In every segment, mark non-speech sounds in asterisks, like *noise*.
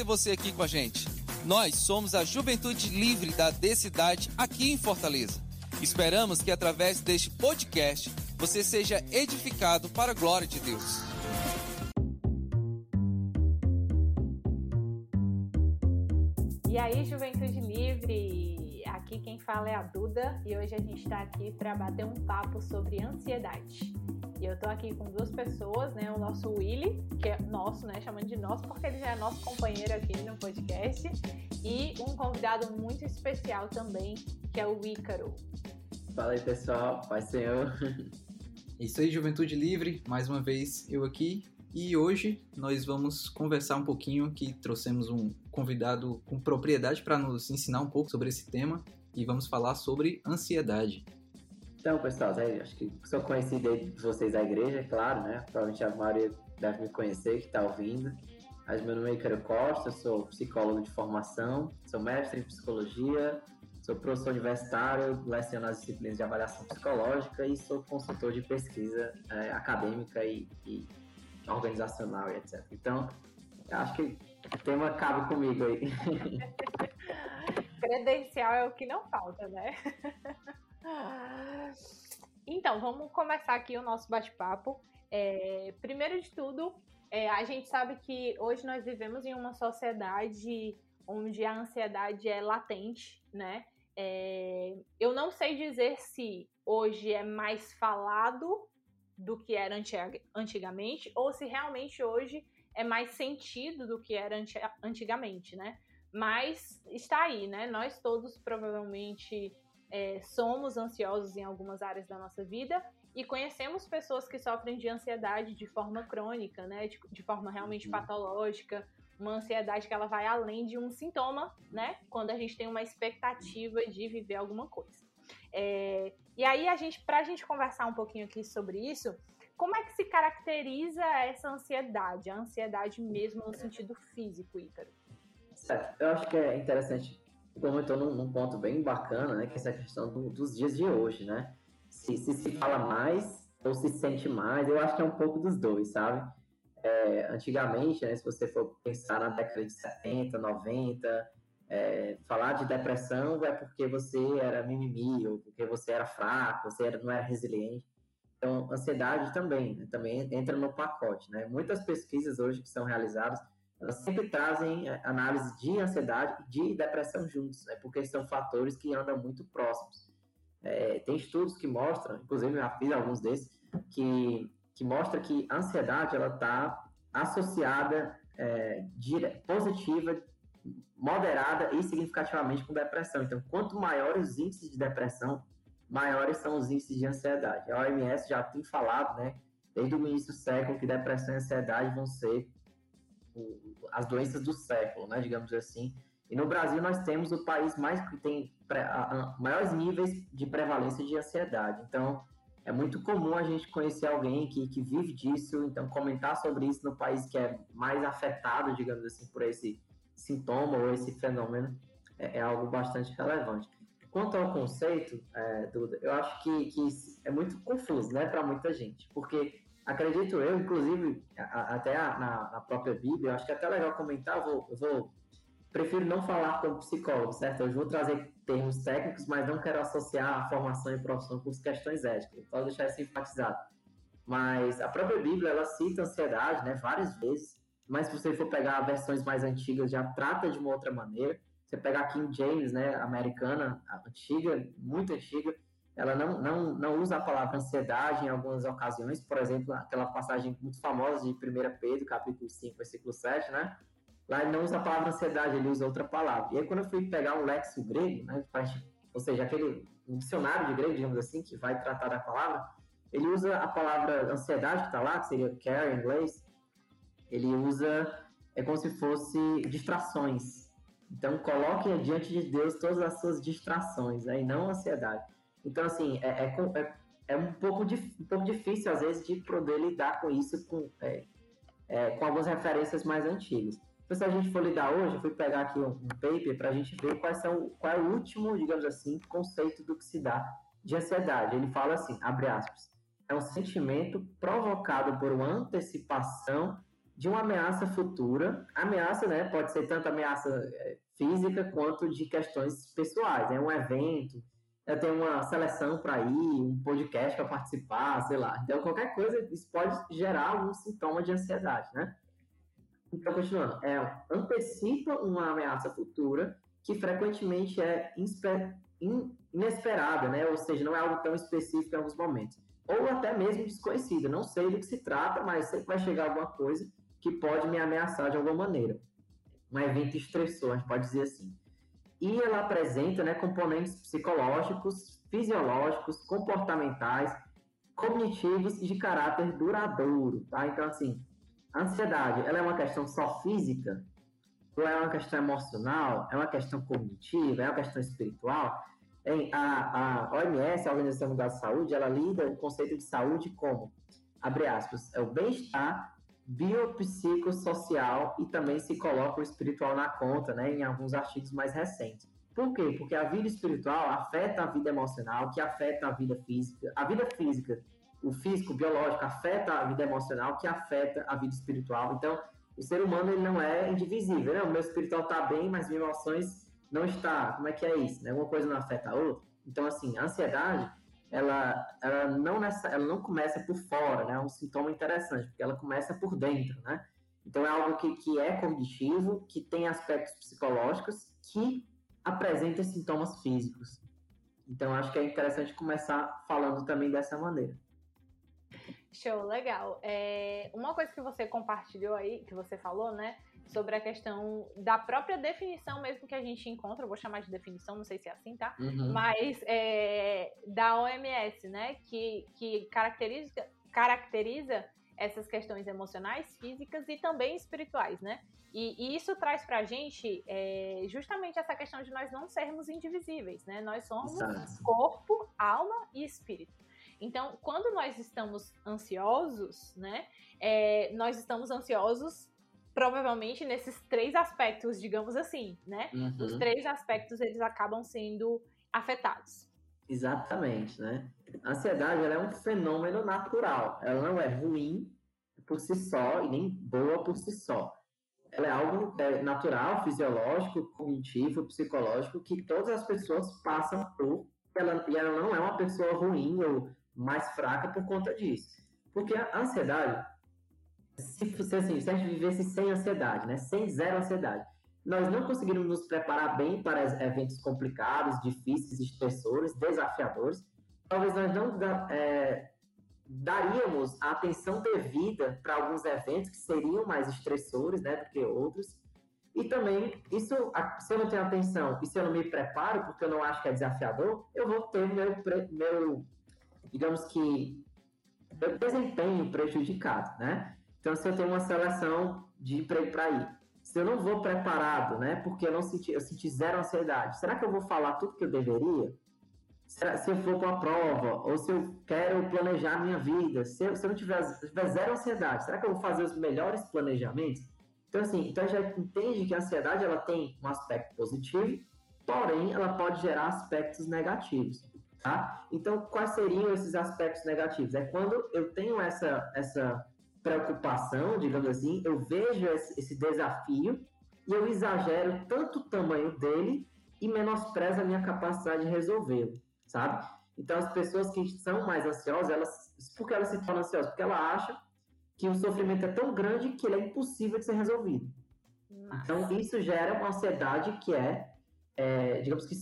Ter você aqui com a gente. Nós somos a Juventude Livre da D-Cidade aqui em Fortaleza. Esperamos que através deste podcast você seja edificado para a glória de Deus. E aí, Juventude? Aqui quem fala é a Duda e hoje a gente está aqui para bater um papo sobre ansiedade. E eu tô aqui com duas pessoas, né? O nosso Willy, que é nosso, né? Chamando de nosso, porque ele já é nosso companheiro aqui no podcast. E um convidado muito especial também, que é o Ícaro. Fala aí, pessoal. Pai Senhor. Isso aí, Juventude Livre. Mais uma vez eu aqui. E hoje nós vamos conversar um pouquinho que trouxemos um convidado com propriedade para nos ensinar um pouco sobre esse tema e vamos falar sobre ansiedade. Então, pessoal, acho que sou conhecido de vocês da igreja, é claro, né? Provavelmente a maioria deve me conhecer que está ouvindo. Mas meu nome é Icaro Costa, sou psicólogo de formação, sou mestre em psicologia, sou professor universitário, leciono as disciplinas de avaliação psicológica e sou consultor de pesquisa é, acadêmica e, e, organizacional e etc. Então, acho que o tema cabe comigo aí. *laughs* Credencial é o que não falta, né? Então, vamos começar aqui o nosso bate-papo. É, primeiro de tudo, é, a gente sabe que hoje nós vivemos em uma sociedade onde a ansiedade é latente, né? É, eu não sei dizer se hoje é mais falado do que era antigamente ou se realmente hoje é mais sentido do que era antigamente, né? Mas está aí, né? Nós todos provavelmente é, somos ansiosos em algumas áreas da nossa vida e conhecemos pessoas que sofrem de ansiedade de forma crônica, né, de, de forma realmente uhum. patológica, uma ansiedade que ela vai além de um sintoma, né, quando a gente tem uma expectativa de viver alguma coisa. É, e aí a gente, para a gente conversar um pouquinho aqui sobre isso, como é que se caracteriza essa ansiedade, a ansiedade mesmo no sentido físico, Ícaro? Certo. Eu acho que é interessante comentou num, num, ponto bem bacana, né? Que é essa questão do, dos dias de hoje, né? Se, se, se fala mais ou se sente mais, eu acho que é um pouco dos dois, sabe? É, antigamente, né, se você for pensar na década de 70, 90, é, falar de depressão é porque você era mimimi, ou porque você era fraco, você era, não era resiliente. Então, ansiedade também, né, também entra no pacote, né? Muitas pesquisas hoje que são realizadas elas sempre trazem é, análise de ansiedade e de depressão juntos, né? porque são fatores que andam muito próximos. É, tem estudos que mostram, inclusive eu já fiz alguns desses, que, que mostra que a ansiedade ela está associada é, dire, positiva, moderada e significativamente com depressão. Então, quanto maiores os índices de depressão, maiores são os índices de ansiedade. A OMS já tem falado, né, desde o início do século, que depressão e ansiedade vão ser as doenças do século, né, digamos assim. E no Brasil nós temos o país mais que tem a, a, maiores níveis de prevalência de ansiedade. Então, é muito comum a gente conhecer alguém que, que vive disso, então comentar sobre isso no país que é mais afetado, digamos assim, por esse sintoma ou esse fenômeno é, é algo bastante relevante. Quanto ao conceito, é, Duda, eu acho que, que é muito confuso, né, para muita gente, porque acredito eu, inclusive, a, até a, na, na, própria Bíblia, acho que é até legal comentar, eu vou, eu vou, prefiro não falar como psicólogo, certo? Eu vou trazer termos técnicos, mas não quero associar a formação e profissão com questões éticas, pode deixar isso enfatizado. Mas a própria Bíblia, ela cita ansiedade, né, várias vezes, mas se você for pegar versões mais antigas, já trata de uma outra maneira. Você pegar King James, né, americana, antiga, muito antiga, ela não, não, não usa a palavra ansiedade em algumas ocasiões, por exemplo, aquela passagem muito famosa de 1 Pedro, capítulo 5, versículo 7, né? Lá ele não usa a palavra ansiedade, ele usa outra palavra. E aí, quando eu fui pegar um léxico grego, né, ou seja, aquele um dicionário de grego, digamos assim, que vai tratar da palavra, ele usa a palavra ansiedade, que está lá, que seria care em inglês, ele usa, é como se fosse distrações. Então, coloque diante de Deus todas as suas distrações, aí né, não ansiedade. Então, assim, é, é, é, é um, pouco um pouco difícil, às vezes, de poder lidar com isso com, é, é, com algumas referências mais antigas. Então, se a gente for lidar hoje, eu fui pegar aqui um, um paper para a gente ver quais são, qual é o último, digamos assim, conceito do que se dá de ansiedade. Ele fala assim, abre aspas, é um sentimento provocado por uma antecipação de uma ameaça futura. Ameaça, né, pode ser tanto ameaça é, física quanto de questões pessoais. É né? um evento, eu tenho uma seleção para ir, um podcast para participar, sei lá. Então, qualquer coisa, isso pode gerar algum sintoma de ansiedade, né? Então, continuando, é, antecipa uma ameaça futura que frequentemente é inesperada, né? Ou seja, não é algo tão específico em alguns momentos. Ou até mesmo desconhecida. Não sei do que se trata, mas sei que vai chegar alguma coisa que pode me ameaçar de alguma maneira. Um evento estressor, a gente pode dizer assim. E ela apresenta né, componentes psicológicos, fisiológicos, comportamentais, cognitivos e de caráter duradouro, tá? Então, assim, a ansiedade, ela é uma questão só física? Ou é uma questão emocional? É uma questão cognitiva? É uma questão espiritual? Em, a, a OMS, a Organização Mundial da Saúde, ela lida o conceito de saúde como, abre aspas, é o bem-estar biopsicossocial e também se coloca o espiritual na conta, né, em alguns artigos mais recentes. Por quê? Porque a vida espiritual afeta a vida emocional, que afeta a vida física. A vida física, o físico, o biológico, afeta a vida emocional, que afeta a vida espiritual. Então, o ser humano ele não é indivisível. Né? O meu espiritual está bem, mas minhas emoções não está. Como é que é isso? Né? Uma coisa não afeta a outra. Então, assim, a ansiedade ela, ela, não nessa, ela não começa por fora, né? É um sintoma interessante, porque ela começa por dentro, né? Então é algo que, que é cognitivo, que tem aspectos psicológicos, que apresenta sintomas físicos. Então acho que é interessante começar falando também dessa maneira. Show, legal. É, uma coisa que você compartilhou aí, que você falou, né? sobre a questão da própria definição mesmo que a gente encontra, vou chamar de definição, não sei se é assim, tá? Uhum. Mas é, da OMS, né? Que, que caracteriza, caracteriza essas questões emocionais, físicas e também espirituais, né? E, e isso traz pra gente é, justamente essa questão de nós não sermos indivisíveis, né? Nós somos Exato. corpo, alma e espírito. Então, quando nós estamos ansiosos, né? É, nós estamos ansiosos provavelmente nesses três aspectos, digamos assim, né? Uhum. Os três aspectos eles acabam sendo afetados. Exatamente, né? A ansiedade é um fenômeno natural. Ela não é ruim por si só e nem boa por si só. Ela é algo é, natural, fisiológico, cognitivo, psicológico que todas as pessoas passam por. Ela, e ela não é uma pessoa ruim ou mais fraca por conta disso. Porque a ansiedade se, se, assim, se a gente vivesse sem ansiedade, né? Sem zero ansiedade, nós não conseguiríamos nos preparar bem para eventos complicados, difíceis, estressores, desafiadores. Talvez nós não é, daríamos a atenção devida para alguns eventos que seriam mais estressores, né, do que outros. E também, isso, se eu não tenho atenção e se eu não me preparo, porque eu não acho que é desafiador, eu vou ter meu, meu digamos que, desempenho prejudicado, né? Então, se eu tenho uma seleção de emprego para ir, se eu não vou preparado, né? Porque eu não senti, eu senti zero ansiedade. Será que eu vou falar tudo que eu deveria? Será, se eu for com a prova, ou se eu quero planejar a minha vida, se eu, se eu não tiver, tiver zero ansiedade, será que eu vou fazer os melhores planejamentos? Então, assim, então já entende que a ansiedade ela tem um aspecto positivo, porém ela pode gerar aspectos negativos, tá? Então, quais seriam esses aspectos negativos? É quando eu tenho essa, essa preocupação, digamos assim, eu vejo esse desafio e eu exagero tanto o tamanho dele e menosprezo a minha capacidade de resolvê-lo, sabe? Então, as pessoas que são mais ansiosas, elas, por que elas se tornam ansiosas? Porque ela acha que o sofrimento é tão grande que ele é impossível de ser resolvido. Nossa. Então, isso gera uma ansiedade que é, é digamos que,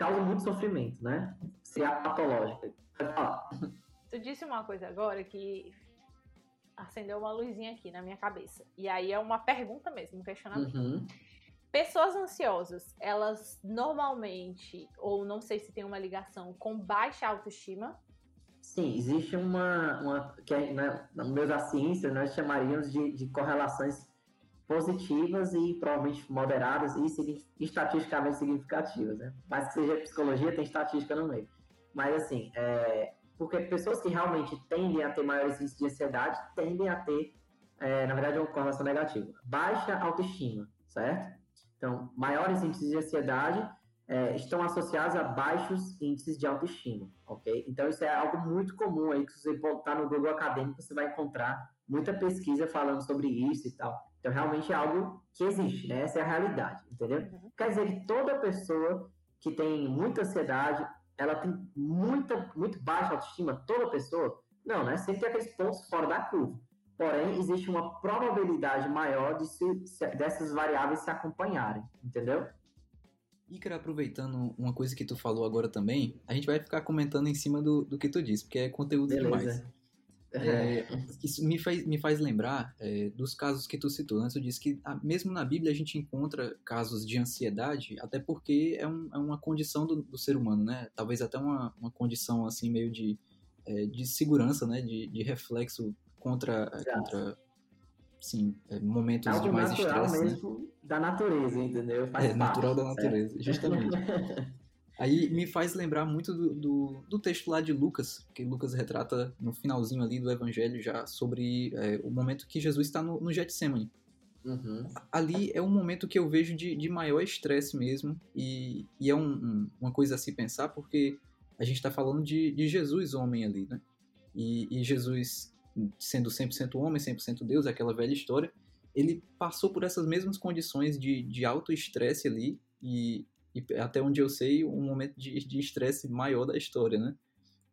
causa muito sofrimento, né? Seria patológica. Pode falar. Tu disse uma coisa agora que acendeu uma luzinha aqui na minha cabeça. E aí é uma pergunta mesmo, um questionamento. Uhum. Pessoas ansiosas, elas normalmente, ou não sei se tem uma ligação com baixa autoestima? Sim, existe uma, uma que é, né, no meio da ciência nós chamaríamos de, de correlações positivas e provavelmente moderadas e estatisticamente significativas, né? Mas que seja psicologia, tem estatística no meio. Mas assim, é, porque pessoas que realmente tendem a ter maiores índices de ansiedade tendem a ter, é, na verdade, uma correlação negativa. Baixa autoestima, certo? Então, maiores índices de ansiedade é, estão associadas a baixos índices de autoestima, ok? Então isso é algo muito comum aí que se você botar no Google Acadêmico você vai encontrar muita pesquisa falando sobre isso e tal. Então realmente é algo que existe, né? Essa é a realidade, entendeu? Uhum. Quer dizer que toda pessoa que tem muita ansiedade, ela tem muita, muito baixa autoestima, toda pessoa? Não, né? Sempre tem aqueles pontos fora da curva. Porém, existe uma probabilidade maior de se, se, dessas variáveis se acompanharem, entendeu? Ícaro, aproveitando uma coisa que tu falou agora também, a gente vai ficar comentando em cima do, do que tu disse, porque é conteúdo Beleza. demais. É, isso me faz, me faz lembrar é, dos casos que tu citou. Né? Tu disse que ah, mesmo na Bíblia a gente encontra casos de ansiedade, até porque é, um, é uma condição do, do, ser humano, né? Talvez até uma, uma condição assim meio de, é, de segurança, né? De, de reflexo contra, contra sim, é, momentos Algo de mais estresse. Né? mesmo né? da natureza, entendeu? Faz é, natural da natureza, justamente. *laughs* Aí me faz lembrar muito do, do, do, texto lá de Lucas, que Lucas retrata no finalzinho ali do Evangelho já sobre é, o momento que Jesus está no, no Getsemane. Uhum. Ali é um momento que eu vejo de, de maior estresse mesmo, e, e é um, um, uma coisa a se pensar, porque a gente está falando de, de Jesus, homem ali, né? E, e Jesus sendo 100% homem, 100% Deus, aquela velha história, ele passou por essas mesmas condições de, de alto estresse ali e, e, até onde eu sei, um momento de estresse maior da história, né?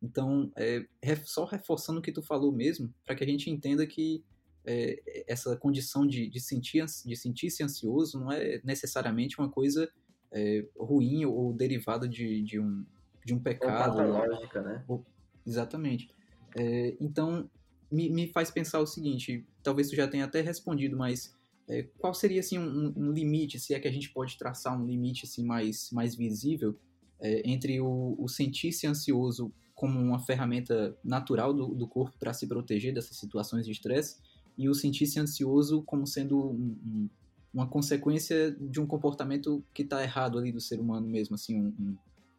Então, é, só reforçando o que tu falou mesmo, para que a gente entenda que é, essa condição de, de, sentir, de sentir-se ansioso não é necessariamente uma coisa é, ruim ou derivada de, de, um, de um pecado. Ou patológica, né? Ou, exatamente. É, então, me, me faz pensar o seguinte, talvez tu já tenha até respondido, mas é, qual seria assim um, um, limite, se é que a gente pode traçar um limite assim mais, mais visível é, entre o, o sentir-se ansioso como uma ferramenta natural do, do corpo para se proteger dessas situações de estresse e o sentir-se ansioso como sendo um, um, uma consequência de um comportamento que está errado ali do ser humano mesmo, assim,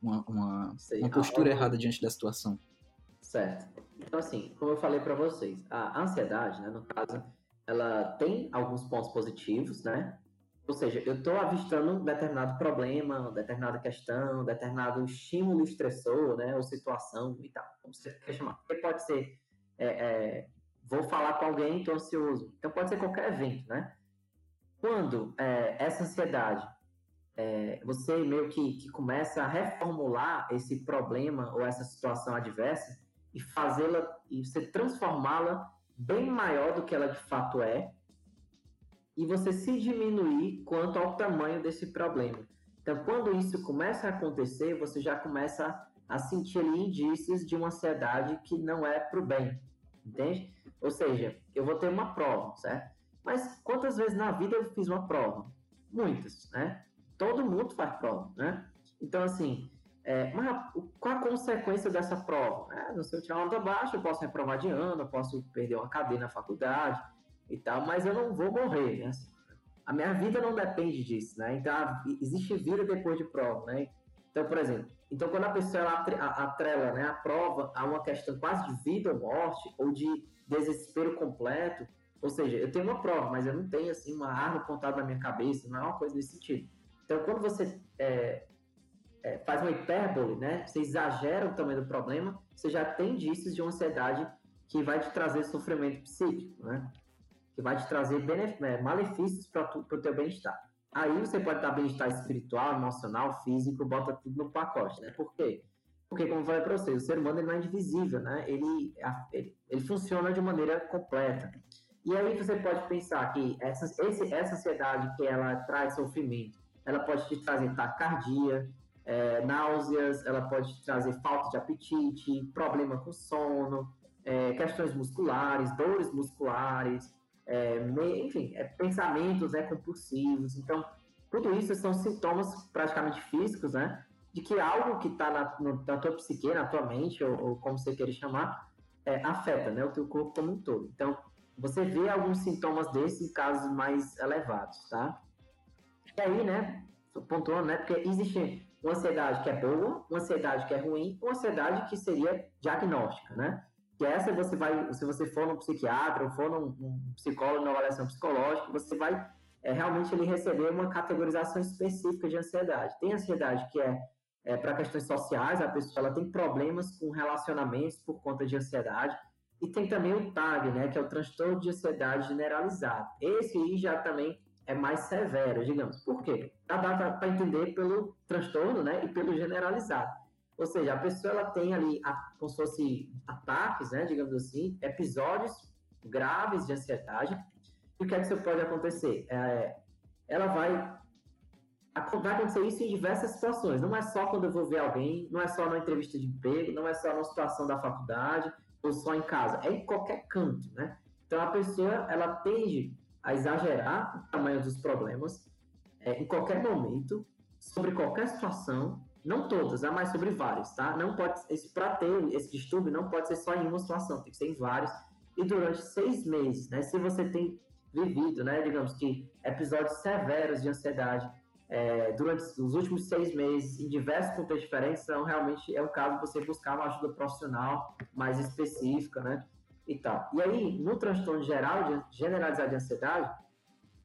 uma, uma, uma postura errada diante da situação. Certo. Então, assim, como eu falei para vocês, a ansiedade, né, no caso, ela tem alguns pontos positivos, né? Ou seja, eu estou avistando um determinado problema, determinada questão, determinado estímulo estressor, né? Ou situação e tal, como você quer chamar. Porque pode ser, é, é, vou falar com alguém, estou ansioso. Então, pode ser qualquer evento, né? Quando é, essa ansiedade, é, você meio que, que começa a reformular esse problema ou essa situação adversa, e fazê-la e você transformá-la bem maior do que ela de fato é e você se diminuir quanto ao tamanho desse problema. Então, quando isso começa a acontecer, você já começa a sentir ali indícios de uma ansiedade que não é para o bem, entende? Ou seja, eu vou ter uma prova, certo? Mas quantas vezes na vida eu fiz uma prova? Muitas, né? Todo mundo faz prova, né? Então, assim, é, mas qual a consequência dessa prova? É, se eu tirar uma nota baixa, eu posso reprovar de ano, eu posso perder uma cadeira na faculdade e tal, mas eu não vou morrer. Né? A minha vida não depende disso, né? Então, existe vida depois de prova, né? Então, por exemplo, então quando a pessoa atrela né, a prova a uma questão quase de vida ou morte, ou de desespero completo, ou seja, eu tenho uma prova, mas eu não tenho assim uma arma apontada na minha cabeça, não é uma coisa desse sentido. Então, quando você é, é, faz uma hipérbole, né? Você exagera o tamanho do problema, você já tem indícios de uma ansiedade que vai te trazer sofrimento psíquico, né? Que vai te trazer é, malefícios para o teu bem-estar. Aí você pode dar bem-estar espiritual, emocional, físico, bota tudo no pacote, né? Por quê? Porque, como eu falei para vocês, o ser humano não é indivisível, né? Ele, ele, ele funciona de maneira completa. E aí você pode pensar que essa, esse, essa ansiedade que ela traz sofrimento, ela pode te trazer taquicardia, é, náuseas, ela pode trazer falta de apetite, problema com sono, é, questões musculares, dores musculares, é, enfim, é, pensamentos né, compulsivos. Então, tudo isso são sintomas praticamente físicos, né? De que algo que está na, na, tua psique, na tua mente, ou, ou como você queira chamar, é, afeta né, o teu corpo como um todo. Então, você vê alguns sintomas desses em casos mais elevados, tá? E aí, né, pontuando, né, porque existe uma ansiedade que é boa, uma ansiedade que é ruim, uma ansiedade que seria diagnóstica, né? Que essa você vai, se você for num psiquiatra ou for num, num psicólogo na avaliação psicológica, você vai é, é realmente ele receber uma categorização específica de ansiedade. Tem ansiedade que é, é para questões sociais, a pessoa ela tem problemas com relacionamentos por conta de ansiedade, e tem também o TAG, né, que é o transtorno de ansiedade generalizado. Esse aí já também é mais severo, digamos. Por quê? Dá para entender pelo transtorno, né, e pelo generalizado. Ou seja, a pessoa ela tem ali a, como se fosse ataques, né, digamos assim, episódios graves de ansiedade. E o que é que isso pode acontecer? É, ela vai vai acontecer isso em diversas situações. Não é só quando eu vou ver alguém, não é só na entrevista de emprego, não é só na situação da faculdade ou só em casa. É em qualquer canto, né? Então a pessoa ela tende a exagerar o tamanho dos problemas é, em qualquer momento, sobre qualquer situação, não todas, né, mas sobre vários, tá? Não pode, para ter esse distúrbio, não pode ser só em uma situação, tem que ser em vários, e durante seis meses, né? Se você tem vivido, né, digamos que episódios severos de ansiedade é, durante os últimos seis meses, em diversos contextos diferentes, então realmente é o caso de você buscar uma ajuda profissional mais específica, né? E tal. E aí, no transtorno geral, generalizado de ansiedade,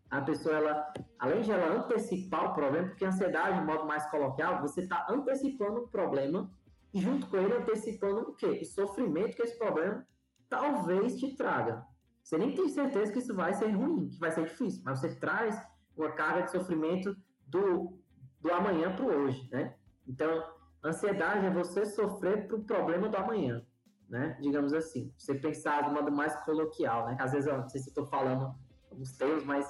a pessoa, ela, além de ela antecipar o problema, porque a ansiedade, de modo mais coloquial, você está antecipando um problema e junto com ele antecipando o quê? O sofrimento que esse problema talvez te traga. Você nem tem certeza que isso vai ser ruim, que vai ser difícil, mas você traz uma carga de sofrimento do, do amanhã para o hoje, né? Então, ansiedade é você sofrer para o problema do amanhã, né? Digamos assim. Você pensar de modo mais coloquial, né? Às vezes, eu não sei se estou falando alguns termos, mas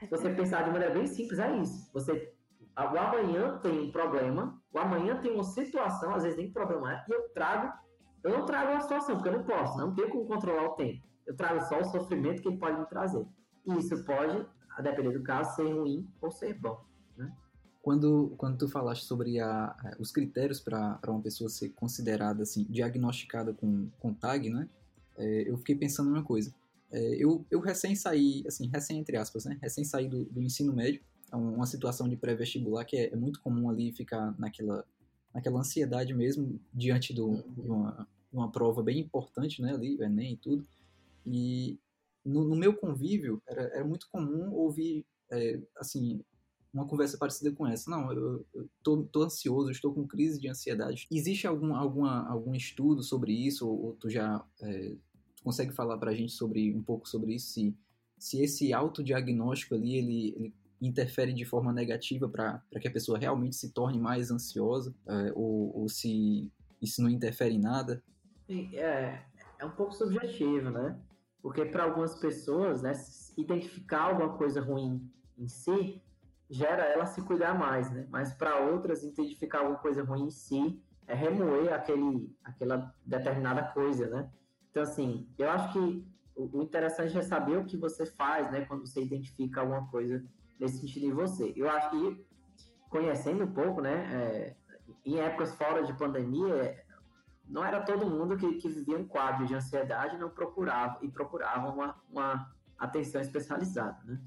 se você pensar de maneira bem simples, é isso. Você, o amanhã tem um problema, o amanhã tem uma situação, às vezes nem problema é, e eu trago, eu não trago a situação, porque eu não posso, não tenho como controlar o tempo. Eu trago só o sofrimento que ele pode me trazer. E isso pode, a depender do caso, ser ruim ou ser bom. Quando, quando tu falaste sobre a, os critérios para uma pessoa ser considerada assim, diagnosticada com, com TAG, né? É, eu fiquei pensando uma coisa. É, eu, eu recém saí, assim, recém entre aspas, né? Recém saí do, do ensino médio, é uma situação de pré-vestibular que é, é, muito comum ali ficar naquela, naquela ansiedade mesmo diante do, de uma, uma prova bem importante, né? Ali, o Enem e tudo. E no, no meu convívio, era, era muito comum ouvir, assim, uma conversa parecida com essa. Não, eu, eu tô, tô, ansioso, estou com crise de ansiedade. Existe algum, alguma, algum estudo sobre isso? Ou, ou tu já é, tu consegue falar para a gente sobre um pouco sobre isso? Se, se esse autodiagnóstico ali, ele, ele interfere de forma negativa para que a pessoa realmente se torne mais ansiosa? É, ou, ou se isso não interfere em nada? É, é um pouco subjetivo, né? Porque para algumas pessoas, né, identificar alguma coisa ruim em si gera ela se cuidar mais, né? Mas para outras, identificar alguma coisa ruim em si é remoer aquele, aquela determinada coisa, né? Então, assim, eu acho que o interessante é saber o que você faz, né? Quando você identifica alguma coisa nesse sentido em você. Eu acho que, conhecendo um pouco, né? É, em épocas fora de pandemia, não era todo mundo que, que vivia um quadro de ansiedade não procurava e procurava uma, uma atenção especializada, né?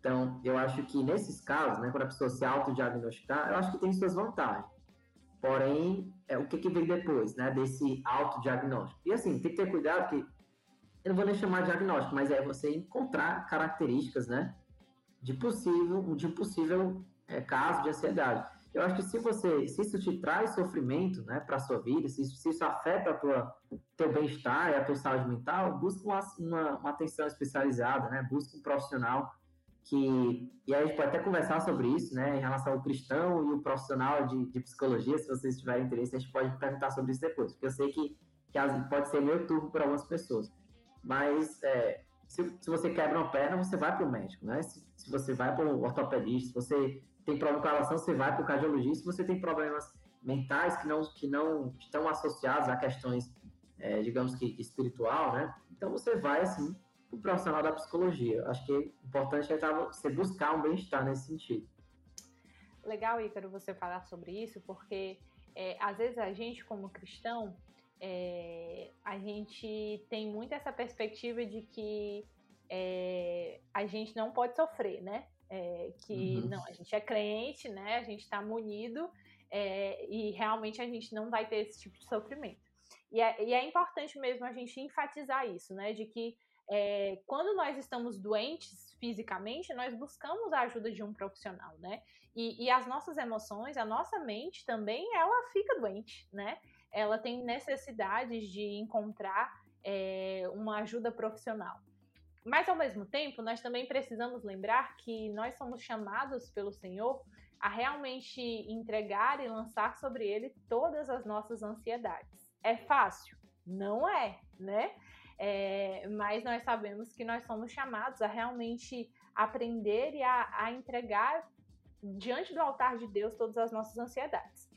Então, eu acho que nesses casos, né, quando a pessoa se autodiagnosticar, eu acho que tem suas vantagens. Porém, é, o que, que vem depois, né, desse autodiagnóstico? E assim, tem que ter cuidado que eu não vou nem chamar de diagnóstico, mas é você encontrar características, né, de possível, de possível é, caso de ansiedade. Eu acho que se você, se isso te traz sofrimento, né, para sua vida, se isso, se isso afeta a tua teu bem-estar e a tua saúde mental, busca uma, uma, uma, atenção especializada, né, busca um profissional que e aí a gente pode até conversar sobre isso, né, em relação ao cristão e o profissional de, de psicologia, se vocês tiverem interesse, a gente pode perguntar sobre isso depois, porque eu sei que, que pode ser meio turbo para algumas pessoas, mas é, se, se, você quebra uma perna, você vai para o médico, né, se, se você vai para o ortopedista, se você tem problema com relação, você vai para o cardiologista. Se você tem problemas mentais que não, que não estão associados a questões, é, digamos que espiritual, né? Então você vai, assim, o profissional da psicologia. Acho que é importante é você buscar um bem-estar nesse sentido. Legal, Ícaro, você falar sobre isso, porque é, às vezes a gente, como cristão, é, a gente tem muito essa perspectiva de que é, a gente não pode sofrer, né? É, que uhum. não, a gente é crente, né? A gente está munido é, e realmente a gente não vai ter esse tipo de sofrimento. E é, e é, importante mesmo a gente enfatizar isso, né? De que é, quando nós estamos doentes fisicamente, nós buscamos a ajuda de um profissional, né? E, e as nossas emoções, a nossa mente também, ela fica doente, né? Ela tem necessidades de encontrar é, uma ajuda profissional. Mas ao mesmo tempo, nós também precisamos lembrar que nós somos chamados pelo Senhor a realmente entregar e lançar sobre ele todas as nossas ansiedades. É fácil? Não é, né? É, mas nós sabemos que nós somos chamados a realmente aprender e a, a entregar diante do altar de Deus todas as nossas ansiedades.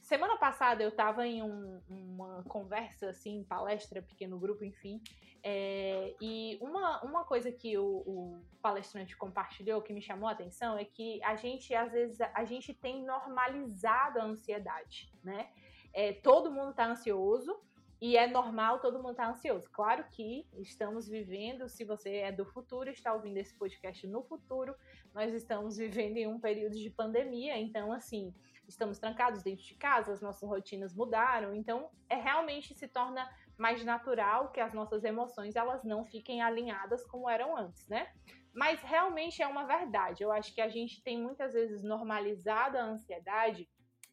Semana passada eu estava em um, uma conversa, assim, palestra, pequeno grupo, enfim, é, e uma, uma coisa que o, o, palestrante compartilhou que me chamou a atenção é que a gente, às vezes, a gente tem normalizado a ansiedade, né? É, todo mundo está ansioso, e é normal todo mundo estar tá ansioso. Claro que estamos vivendo, se você é do futuro, está ouvindo esse podcast no futuro, nós estamos vivendo em um período de pandemia, então assim, estamos trancados dentro de casa, as nossas rotinas mudaram, então é realmente se torna mais natural que as nossas emoções elas não fiquem alinhadas como eram antes, né? Mas realmente é uma verdade. Eu acho que a gente tem muitas vezes normalizado a ansiedade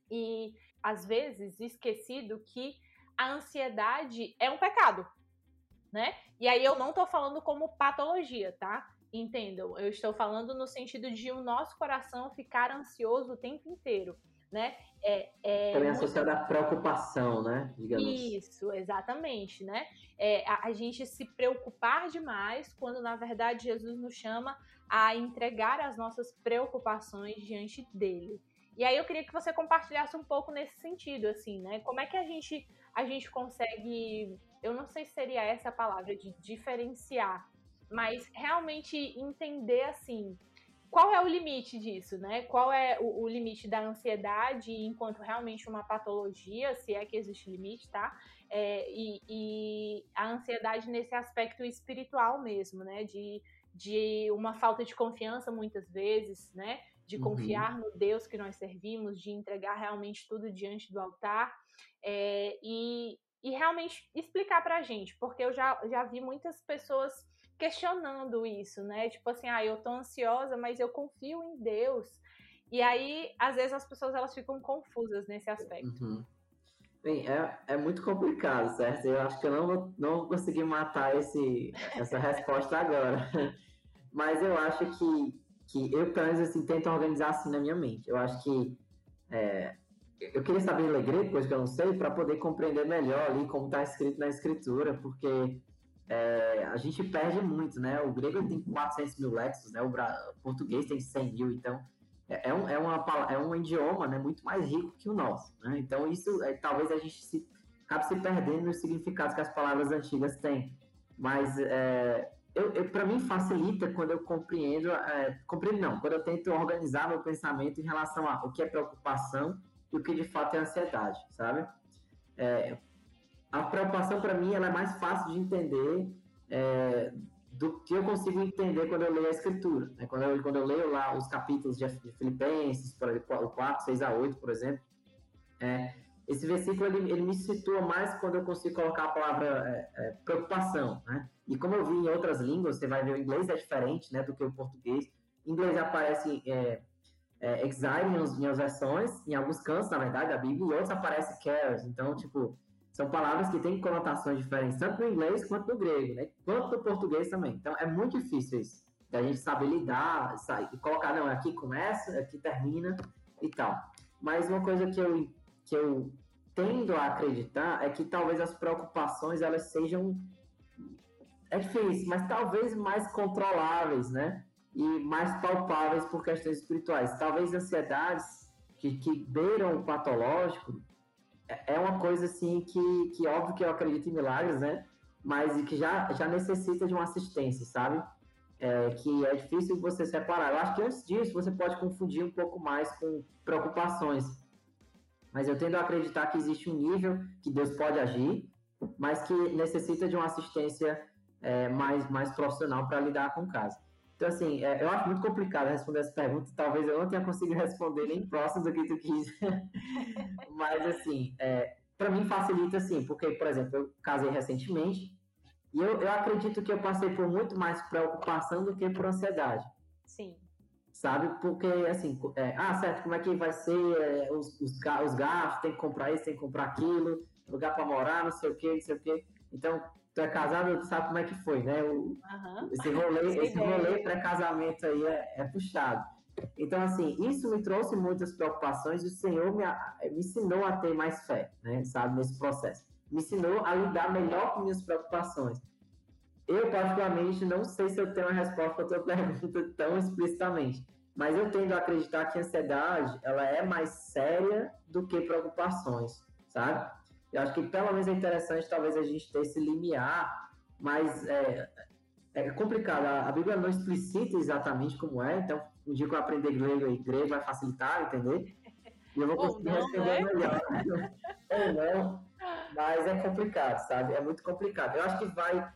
e às vezes esquecido que a ansiedade é um pecado, né? E aí eu não tô falando como patologia, tá? Entendam, eu estou falando no sentido de o nosso coração ficar ansioso o tempo inteiro, né? É, é Também associado à preocupação, né? Digamos. Isso, exatamente, né? É, a, a gente se preocupar demais quando, na verdade, Jesus nos chama a entregar as nossas preocupações diante dele. E aí eu queria que você compartilhasse um pouco nesse sentido, assim, né? Como é que a gente a gente consegue, eu não sei se seria essa a palavra, de diferenciar, mas realmente entender assim, qual é o limite disso, né? Qual é o, o, limite da ansiedade enquanto realmente uma patologia, se é que existe limite, tá? É, e, e, a ansiedade nesse aspecto espiritual mesmo, né? De, de uma falta de confiança muitas vezes, né? De uhum. confiar uhum. no Deus que nós servimos, de entregar realmente tudo diante do altar é, e, e realmente explicar pra gente, porque eu já, já vi muitas pessoas questionando isso, né? Tipo assim, ah, eu tô ansiosa, mas eu confio em Deus. E aí, às vezes, as pessoas elas ficam confusas nesse aspecto. Uhum. Bem, é, é muito complicado, certo? Eu acho que eu não vou, não vou conseguir matar esse, essa resposta agora. *laughs* Mas eu acho que, que eu, pelo menos, assim, tento organizar assim na minha mente. Eu acho que é, eu queria saber ler grego, coisa que eu não sei, para poder compreender melhor ali como está escrito na escritura, porque é, a gente perde muito, né? O grego tem 400 mil léxicos, né? O, o português tem 100 mil, então é, é, um, é, uma, é um idioma né, muito mais rico que o nosso. Né? Então isso, é, talvez a gente se, acabe se perdendo nos significados que as palavras antigas têm. Mas é, eu, eu para mim facilita quando eu compreendo, é, compreendo não, quando eu tento organizar meu pensamento em relação a o que é preocupação e o que de fato é ansiedade, sabe? É, a preocupação para mim ela é mais fácil de entender é, do que eu consigo entender quando eu leio a escritura. Né? Quando, eu, quando eu leio lá os capítulos de, de Filipenses, por exemplo, o 4, 6 a 8, por exemplo, é, esse versículo ele, ele, me situa mais quando eu consigo colocar a palavra é, é, preocupação, né? E como eu vi em outras línguas, você vai ver o inglês é diferente, né, do que o português. Em inglês aparece é, é, exile em, as versões, em alguns cantos, na verdade, da Bíblia, e outros aparece cares. Então, tipo, são palavras que têm conotações diferentes, tanto no inglês quanto no grego, né? Quanto no português também. Então, é muito difícil isso, da gente saber lidar, e colocar, não, aqui começa, aqui termina e tal. Mas uma coisa que eu, que eu tendo a acreditar é que talvez as preocupações, elas sejam... É difícil, mas talvez mais controláveis, né? E mais palpáveis por questões espirituais. Talvez ansiedades que, que beiram o patológico é, é uma coisa assim que, que óbvio que eu acredito em milagres, né? Mas que já, já necessita de uma assistência, sabe? É, que é difícil você separar. Eu acho que antes disso você pode confundir um pouco mais com preocupações. Mas eu tendo a acreditar que existe um nível que Deus pode agir, mas que necessita de uma assistência é, mais, mais profissional para lidar com o caso. Então, assim, é, eu acho muito complicado responder essa pergunta. Talvez eu não tenha conseguido *laughs* responder nem próximo do que tu quis. *laughs* Mas, assim, é, para mim facilita, assim, porque, por exemplo, eu casei recentemente E eu, eu acredito que eu passei por muito mais preocupação do que por ansiedade. Sim. Sabe? Porque, assim, é, ah, certo, como é que vai ser é, os, os, os gastos, tem que comprar isso, tem que comprar aquilo, lugar para morar, não sei o quê, não sei o quê. Então, tu é casado, tu sabe como é que foi, né? O, uhum. Esse rolê, esse rolê pré-casamento aí é, é, puxado. Então, assim, isso me trouxe muitas preocupações e o Senhor me, me ensinou a ter mais fé, né? Sabe, nesse processo. Me ensinou a lidar melhor com minhas preocupações. Eu, particularmente, não sei se eu tenho uma resposta para a tua *laughs* pergunta tão explicitamente, mas eu tendo a acreditar que a ansiedade, ela é mais séria do que preocupações, sabe? Eu acho que pelo menos é interessante talvez a gente ter esse limiar, mas é, é complicado. A, Bíblia não explicita exatamente como é, então um dia que eu aprender grego aí, grego vai facilitar, entender? E eu vou conseguir não, responder né? melhor. *laughs* Ou não, mas é complicado, sabe? É muito complicado. Eu acho que vai.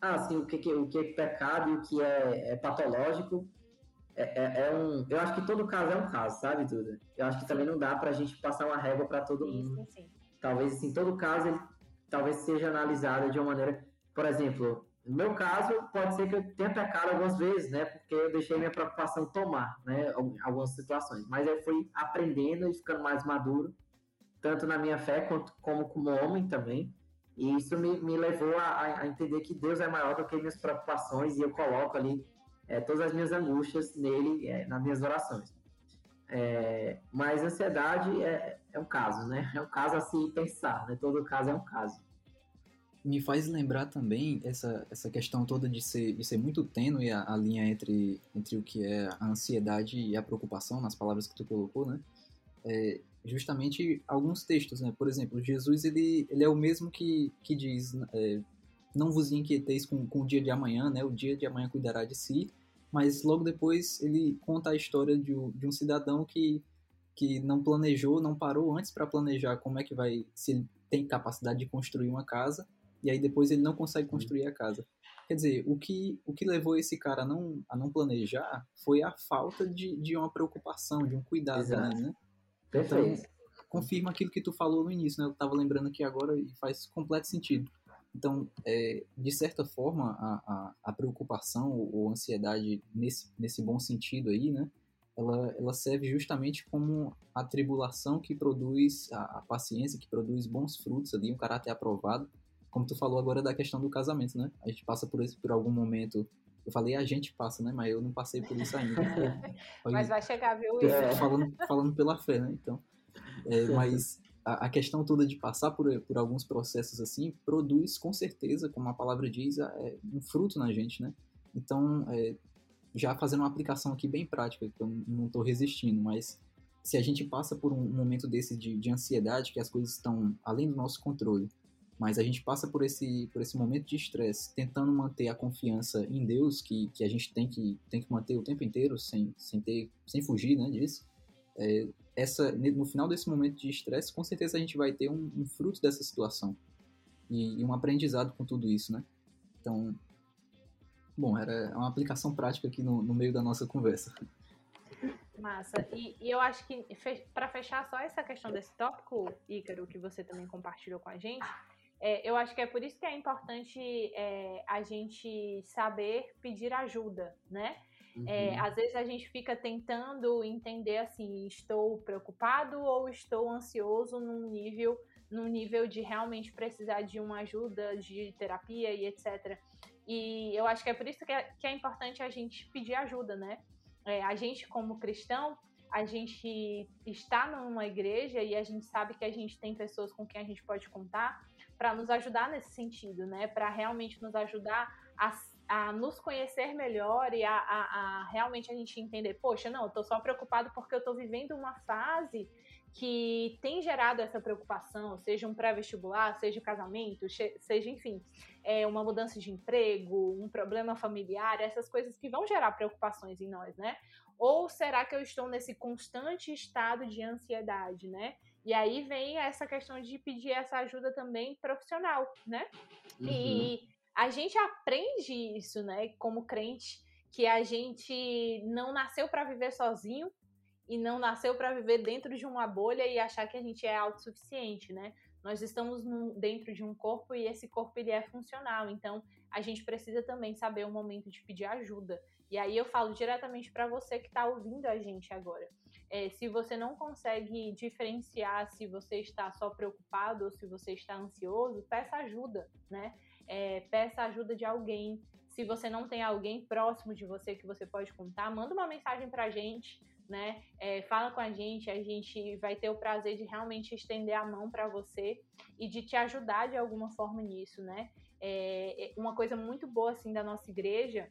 Ah, sim, o que, o que é pecado e o que é, é patológico é, é, é, um. Eu acho que todo caso é um caso, sabe, Duda? Eu acho que também não dá pra gente passar uma régua para todo sim, mundo. Sim, sim talvez assim, todo caso ele talvez seja analisado de uma maneira, por exemplo, no meu caso pode ser que eu tenha pecado algumas vezes, né, porque eu deixei minha preocupação tomar, né, algumas situações, mas eu fui aprendendo e ficando mais maduro, tanto na minha fé quanto como como homem também, e isso me, me levou a, a entender que Deus é maior do que minhas preocupações e eu coloco ali é, todas as minhas angústias nele, é, nas minhas orações. É, mas ansiedade é, é um caso, né? É um caso a se pensar, né? Todo caso é um caso. Me faz lembrar também essa, essa questão toda de ser, de ser muito tênue a, a linha entre, entre o que é a ansiedade e a preocupação, nas palavras que tu colocou, né? É, justamente alguns textos, né? Por exemplo, Jesus, ele, ele é o mesmo que, que diz, é, não vos inquieteis com, com o dia de amanhã, né? O dia de amanhã cuidará de si mas logo depois ele conta a história de, de um cidadão que, que não planejou, não parou antes para planejar como é que vai, se ele tem capacidade de construir uma casa, e aí depois ele não consegue construir a casa. Quer dizer, o que, o que levou esse cara a não, a não planejar foi a falta de, de uma preocupação, de um cuidado, Exato. né? Perfeito. Então, confirma aquilo que tu falou no início, né? Eu estava lembrando aqui agora e faz completo sentido. Então, é, de certa forma, a, a, a, preocupação ou ansiedade, nesse, nesse bom sentido aí, né, ela, ela serve justamente como a tribulação que produz, a, a, paciência que produz bons frutos ali, um caráter aprovado, como tu falou agora da questão do casamento, né? A gente passa por, esse, por algum momento eu falei a gente passa, né? Mas eu não passei por isso ainda. *laughs* mas vai chegar, viu? Falando, falando pela fé, né? Então, é, mas a, questão toda de passar por, por alguns processos assim produz com certeza, como a palavra diz, é, um fruto na gente, né? Então, é, já fazendo uma aplicação aqui bem prática, que eu não estou resistindo, mas se a gente passa por um momento desse de, de ansiedade, que as coisas estão além do nosso controle, mas a gente passa por esse, por esse momento de estresse, tentando manter a confiança em Deus, que, que a gente tem que, tem que manter o tempo inteiro, sem, sem, ter, sem fugir né, disso, é, essa, no final desse momento de estresse, com certeza a gente vai ter um, um fruto dessa situação e, e, um aprendizado com tudo isso, né? Então, bom, era uma aplicação prática aqui no, no meio da nossa conversa. Massa. E, e eu acho que, para fechar só essa questão desse tópico, Ícaro, que você também compartilhou com a gente, é, eu acho que é por isso que é importante é, a gente saber pedir ajuda, né? É, uhum. às vezes a gente fica tentando entender assim, estou preocupado ou estou ansioso num nível, num nível de realmente precisar de uma ajuda de terapia e etc. E eu acho que é por isso que é, que é importante a gente pedir ajuda, né? É, a gente como cristão, a gente está numa igreja e a gente sabe que a gente tem pessoas com quem a gente pode contar para nos ajudar nesse sentido, né? Para realmente nos ajudar a a nos conhecer melhor e a, a, a, realmente a gente entender, poxa, não, eu tô só preocupado porque eu tô vivendo uma fase que tem gerado essa preocupação, seja um pré-vestibular, seja o um casamento, seja, enfim, é, uma mudança de emprego, um problema familiar, essas coisas que vão gerar preocupações em nós, né? Ou será que eu estou nesse constante estado de ansiedade, né? E aí vem essa questão de pedir essa ajuda também profissional, né? Uhum. E a gente aprende isso, né, como crente, que a gente não nasceu para viver sozinho e não nasceu para viver dentro de uma bolha e achar que a gente é autossuficiente, né? nós estamos dentro de um corpo e esse corpo ele é funcional, então a gente precisa também saber o momento de pedir ajuda. E aí eu falo diretamente para você que está ouvindo a gente agora. É, se você não consegue diferenciar se você está só preocupado ou se você está ansioso, peça ajuda, né? É, peça ajuda de alguém. Se você não tem alguém próximo de você que você pode contar, manda uma mensagem para a gente, né? É, fala com a gente, a gente vai ter o prazer de realmente estender a mão para você e de te ajudar de alguma forma nisso, né? É, é uma coisa muito boa assim da nossa igreja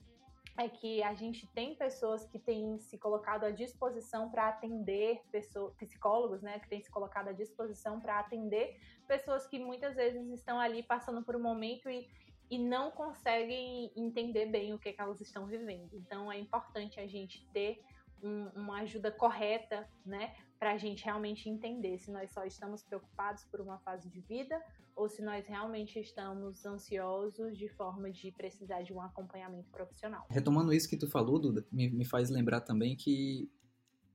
é que a gente tem pessoas que têm se colocado à disposição para atender pessoas, psicólogos, né, que têm se colocado à disposição para atender pessoas que muitas vezes estão ali passando por um momento e, e não conseguem entender bem o que, que elas estão vivendo. Então é importante a gente ter um, uma ajuda correta, né, para a gente realmente entender se nós só estamos preocupados por uma fase de vida ou se nós realmente estamos ansiosos de forma de precisar de um acompanhamento profissional. Retomando isso que tu falou, Duda, me, me faz lembrar também que,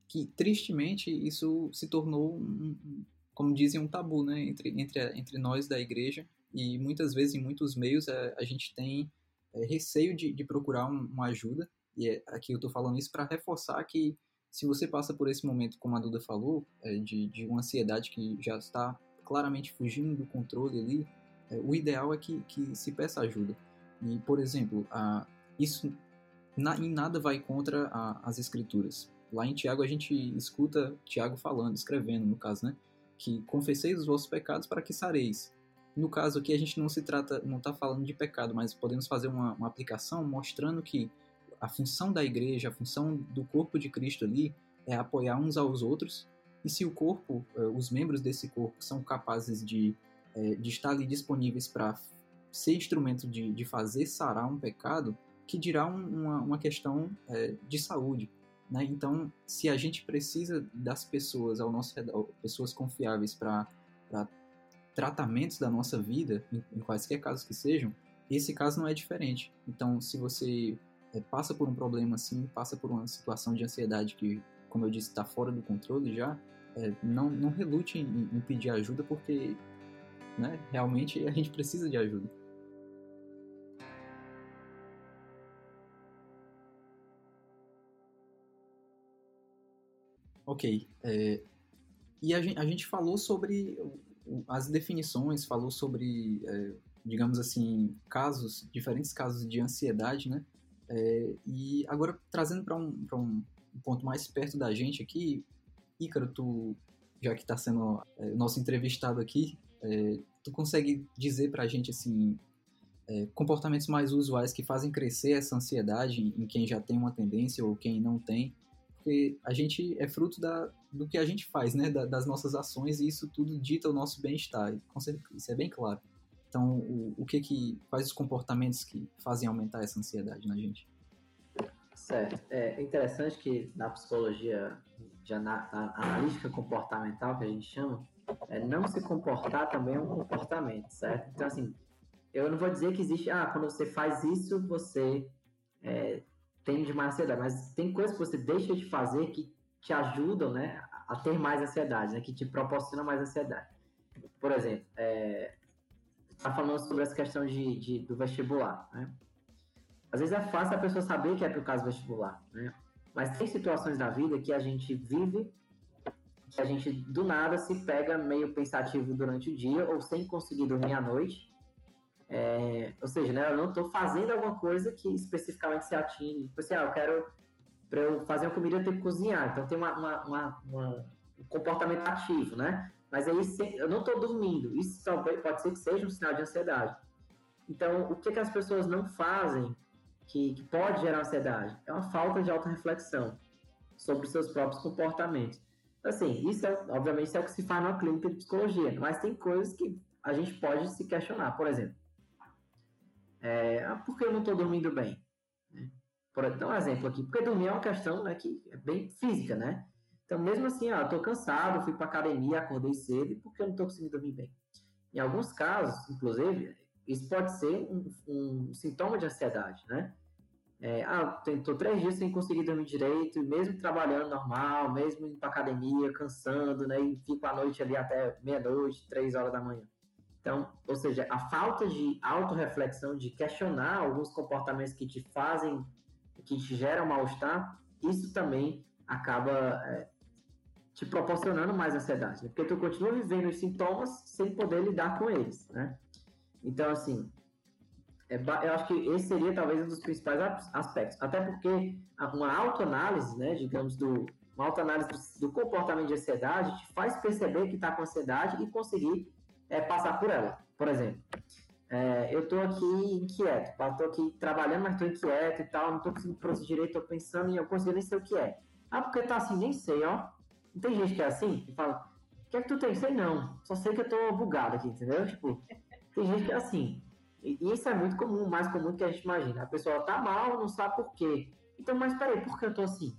que tristemente isso se tornou, um, como dizem, um tabu né, entre, entre, entre nós da igreja e muitas vezes em muitos meios a, a gente tem é, receio de, de procurar um, uma ajuda e é, aqui eu estou falando isso para reforçar que se você passa por esse momento, como a Duda falou, é, de, de uma ansiedade que já está claramente fugindo do controle ali, é, o ideal é que, que se peça ajuda. E, por exemplo, a, isso na, em nada vai contra a, as escrituras. Lá em Tiago a gente escuta Tiago falando, escrevendo, no caso, né? Que confesseis os vossos pecados para que sareis. No caso aqui a gente não se trata, não está falando de pecado, mas podemos fazer uma, uma aplicação mostrando que a função da igreja, a função do corpo de Cristo ali é apoiar uns aos outros. E se o corpo, eh, os membros desse corpo são capazes de, eh, de estar ali disponíveis para ser instrumento de, de fazer sarar um pecado, que dirá uma, uma questão é, de saúde. Né? Então, se a gente precisa das pessoas ao nosso redor, pessoas confiáveis para tratamentos da nossa vida, em, em quaisquer casos que sejam, esse caso não é diferente. Então, se você passa por um problema assim, passa por uma situação de ansiedade que, como eu disse, está fora do controle já, é, não, não relute em, em, pedir ajuda porque né, realmente a gente precisa de ajuda. Ok. É, e a gente, a gente, falou sobre as definições, falou sobre, é, digamos assim, casos, diferentes casos de ansiedade, né? É, e agora, trazendo para um, um ponto mais perto da gente aqui, Ícaro, tu, já que está sendo é, nosso entrevistado aqui, é, tu consegue dizer para a gente, assim, é, comportamentos mais usuais que fazem crescer essa ansiedade em quem já tem uma tendência ou quem não tem? Porque a gente é fruto da, do que a gente faz, né? Da, das nossas ações e isso tudo dita o nosso bem-estar. Isso é bem claro. Então, o, o que que quais os comportamentos que fazem aumentar essa ansiedade na gente? Certo. É interessante que na psicologia de ana, analítica comportamental, que a gente chama, é, não se comportar também é um comportamento, certo? Então, assim, eu não vou dizer que existe, ah, quando você faz isso, você é, tem de mais ansiedade, mas tem coisas que você deixa de fazer que te ajudam, né, a ter mais ansiedade, né, que te proporcionam mais ansiedade. Por exemplo, é, está falando sobre essa questão de, de, do vestibular, né? Às vezes é fácil a pessoa saber que é para o caso vestibular, né? Mas tem situações da vida que a gente vive, que a gente do nada se pega meio pensativo durante o dia ou sem conseguir dormir à noite. É, ou seja, né, eu não estou fazendo alguma coisa que especificamente se atinge. Tipo assim, ah, eu quero, para eu fazer uma comida, eu tenho que cozinhar. Então tem uma, uma, uma, uma um comportamento ativo, né? Mas aí eu não estou dormindo. Isso pode ser que seja um sinal de ansiedade. Então, o que, que as pessoas não fazem que, que pode gerar ansiedade? É uma falta de autorreflexão sobre os seus próprios comportamentos. Assim, isso é, obviamente, isso é o que se faz na clínica de psicologia, mas tem coisas que a gente pode se questionar. Por exemplo, é, ah, por que eu não estou dormindo bem? Né? Por dar um exemplo aqui, porque dormir é uma questão né, que é bem física, né? Então, mesmo assim, ó, eu tô cansado, fui para academia, acordei cedo, e por que eu não estou conseguindo dormir bem? Em alguns casos, inclusive, isso pode ser um, um sintoma de ansiedade, né? é, ah, estou três dias sem conseguir dormir direito, mesmo trabalhando normal, mesmo indo para academia, cansando, né? E fico à noite ali até meia-noite, três horas da manhã. Então, ou seja, a falta de autorreflexão, de questionar alguns comportamentos que te fazem, que te geram mal-estar, isso também acaba é, te proporcionando mais ansiedade, né? porque tu continua vivendo os sintomas sem poder lidar com eles, né? Então, assim, é, eu acho que esse seria talvez um dos principais aspectos. Até porque uma autoanálise, né, digamos, do, uma autoanálise do, do comportamento de ansiedade te faz perceber que está com ansiedade e conseguir é, passar por ela. Por exemplo, é, eu estou aqui inquieto, estou aqui trabalhando, mas estou inquieto e tal, não estou conseguindo produzir direito, estou pensando e eu consigo nem sei o que é. Ah, porque tá assim, nem sei, ó. Não tem gente que é assim, que fala, o que é que tu tem? Sei não, só sei que eu tô bugado aqui, entendeu? Tipo, tem gente que é assim. E isso é muito comum, mais comum do que a gente imagina. A pessoa tá mal, não sabe por quê. Então, mas peraí, por que eu tô assim?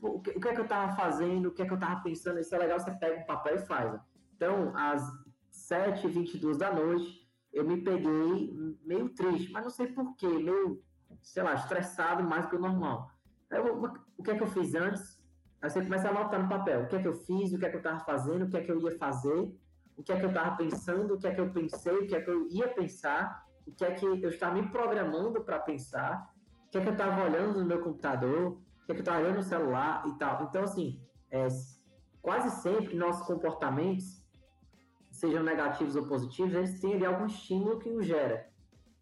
O que, o que é que eu tava fazendo? O que é que eu tava pensando? Isso é legal, você pega um papel e faz. Então, às 7h22 da noite, eu me peguei meio triste, mas não sei por quê, meio, sei lá, estressado mais que o normal. Eu, o que é que eu fiz antes? Aí você começa a anotar no papel o que é que eu fiz, o que é que eu estava fazendo, o que é que eu ia fazer, o que é que eu estava pensando, o que é que eu pensei, o que é que eu ia pensar, o que é que eu estava me programando para pensar, o que é que eu estava olhando no meu computador, o que é que eu estava olhando no celular e tal. Então, assim, é, quase sempre nossos comportamentos, sejam negativos ou positivos, eles têm ali algum estímulo que os gera,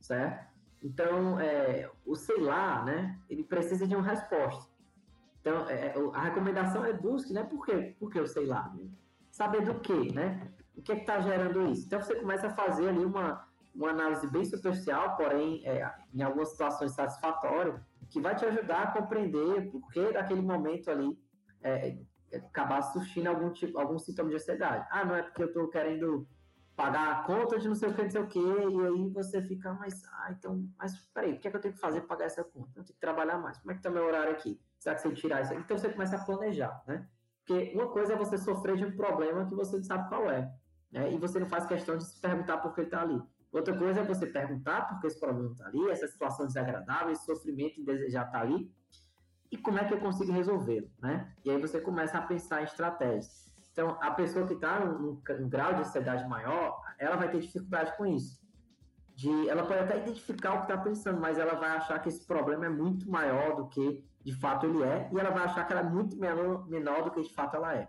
certo? Então, é, o sei lá, né, ele precisa de uma resposta. Então, é, a recomendação é busque, né? Por quê? Porque eu sei lá. Saber do quê, né? O que é está gerando isso? Então, você começa a fazer ali uma, uma análise bem superficial, porém, é, em algumas situações satisfatória, que vai te ajudar a compreender por que daquele momento ali é, é acabar surgindo algum, tipo, algum sintoma de ansiedade. Ah, não é porque eu estou querendo pagar a conta de não sei o que, não sei o que, e aí você fica, mas, ah, então, mas peraí, o que é que eu tenho que fazer para pagar essa conta? Eu tenho que trabalhar mais. Como é que está meu horário aqui? Será que você tirar isso? Então você começa a planejar, né? Porque uma coisa é você sofrer de um problema que você não sabe qual é, né? E você não faz questão de se perguntar por que ele está ali. Outra coisa é você perguntar por que esse problema está ali, essa situação desagradável, esse sofrimento indesejado está ali, e como é que eu consigo resolvê-lo, né? E aí você começa a pensar em estratégias. Então, a pessoa que está num, grau de ansiedade maior, ela vai ter dificuldade com isso. De, ela pode até identificar o que está pensando, mas ela vai achar que esse problema é muito maior do que de fato ele é, e ela vai achar que ela é muito menor, menor do que de fato ela é.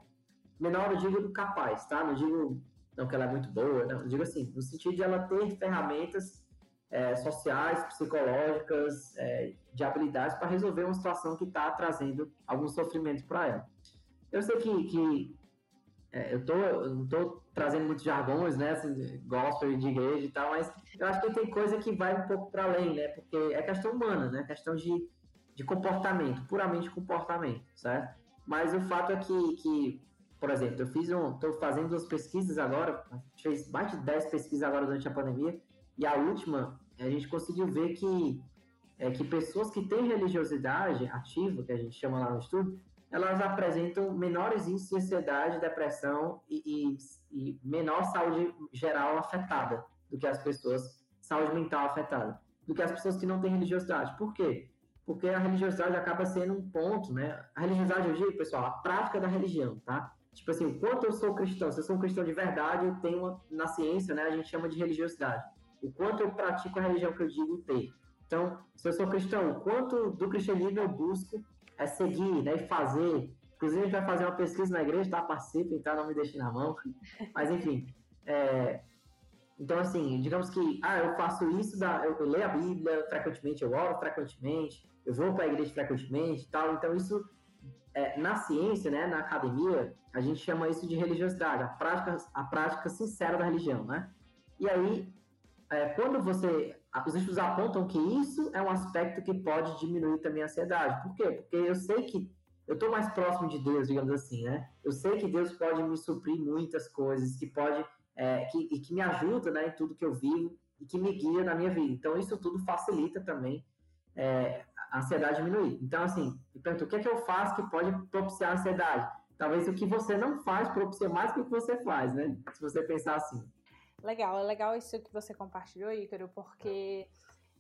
Menor, eu digo do capaz, tá? Não digo não que ela é muito boa, não. Digo assim, no sentido de ela ter ferramentas é, sociais, psicológicas, é, de habilidades para resolver uma situação que está trazendo algum sofrimento para ela. Eu sei que, que é, eu, tô, eu não estou trazendo muitos jargões, né, assim, gospel de igreja e tal, mas eu acho que tem coisa que vai um pouco para além, né, porque é questão humana, né, questão de, de comportamento, puramente comportamento, certo? Mas o fato é que, que por exemplo, eu fiz um, estou fazendo duas pesquisas agora, a gente fez mais de 10 pesquisas agora durante a pandemia, e a última, a gente conseguiu ver que, é, que pessoas que têm religiosidade ativa, que a gente chama lá no estudo, elas apresentam menores índices de ansiedade, depressão e, e, e, menor saúde geral afetada do que as pessoas, saúde mental afetada, do que as pessoas que não têm religiosidade. Por quê? Porque a religiosidade acaba sendo um ponto, né? A religiosidade hoje, pessoal, a prática da religião, tá? Tipo assim, o quanto eu sou cristão, se eu sou um cristão de verdade, eu tenho uma, na ciência, né, a gente chama de religiosidade. O quanto eu pratico a religião que eu digo ter. Então, se eu sou cristão, o quanto do cristianismo eu busco é seguir, né, e fazer. Inclusive, a gente vai fazer uma pesquisa na igreja, tá? Participem, tá? Não me deixem na mão. *laughs* Mas, enfim. É... Então, assim, digamos que, ah, eu faço isso, da... eu, leio a Bíblia frequentemente, eu oro frequentemente, eu vou para a igreja frequentemente tal. Então, isso, é, na ciência, né, na academia, a gente chama isso de religiosidade, a prática, a prática sincera da religião, né? E aí, é, quando você os estudos apontam que isso é um aspecto que pode diminuir também a ansiedade. Por quê? Porque eu sei que eu estou mais próximo de Deus, digamos assim, né? Eu sei que Deus pode me suprir muitas coisas, que pode é, que, que me ajuda, né, em tudo que eu vivo e que me guia na minha vida. Então isso tudo facilita também é, a ansiedade diminuir. Então assim, me o que é que eu faço que pode propiciar a ansiedade? Talvez o que você não faz propicie mais do que o que você faz, né? Se você pensar assim. Legal, é legal isso que você compartilhou, Ícaro, porque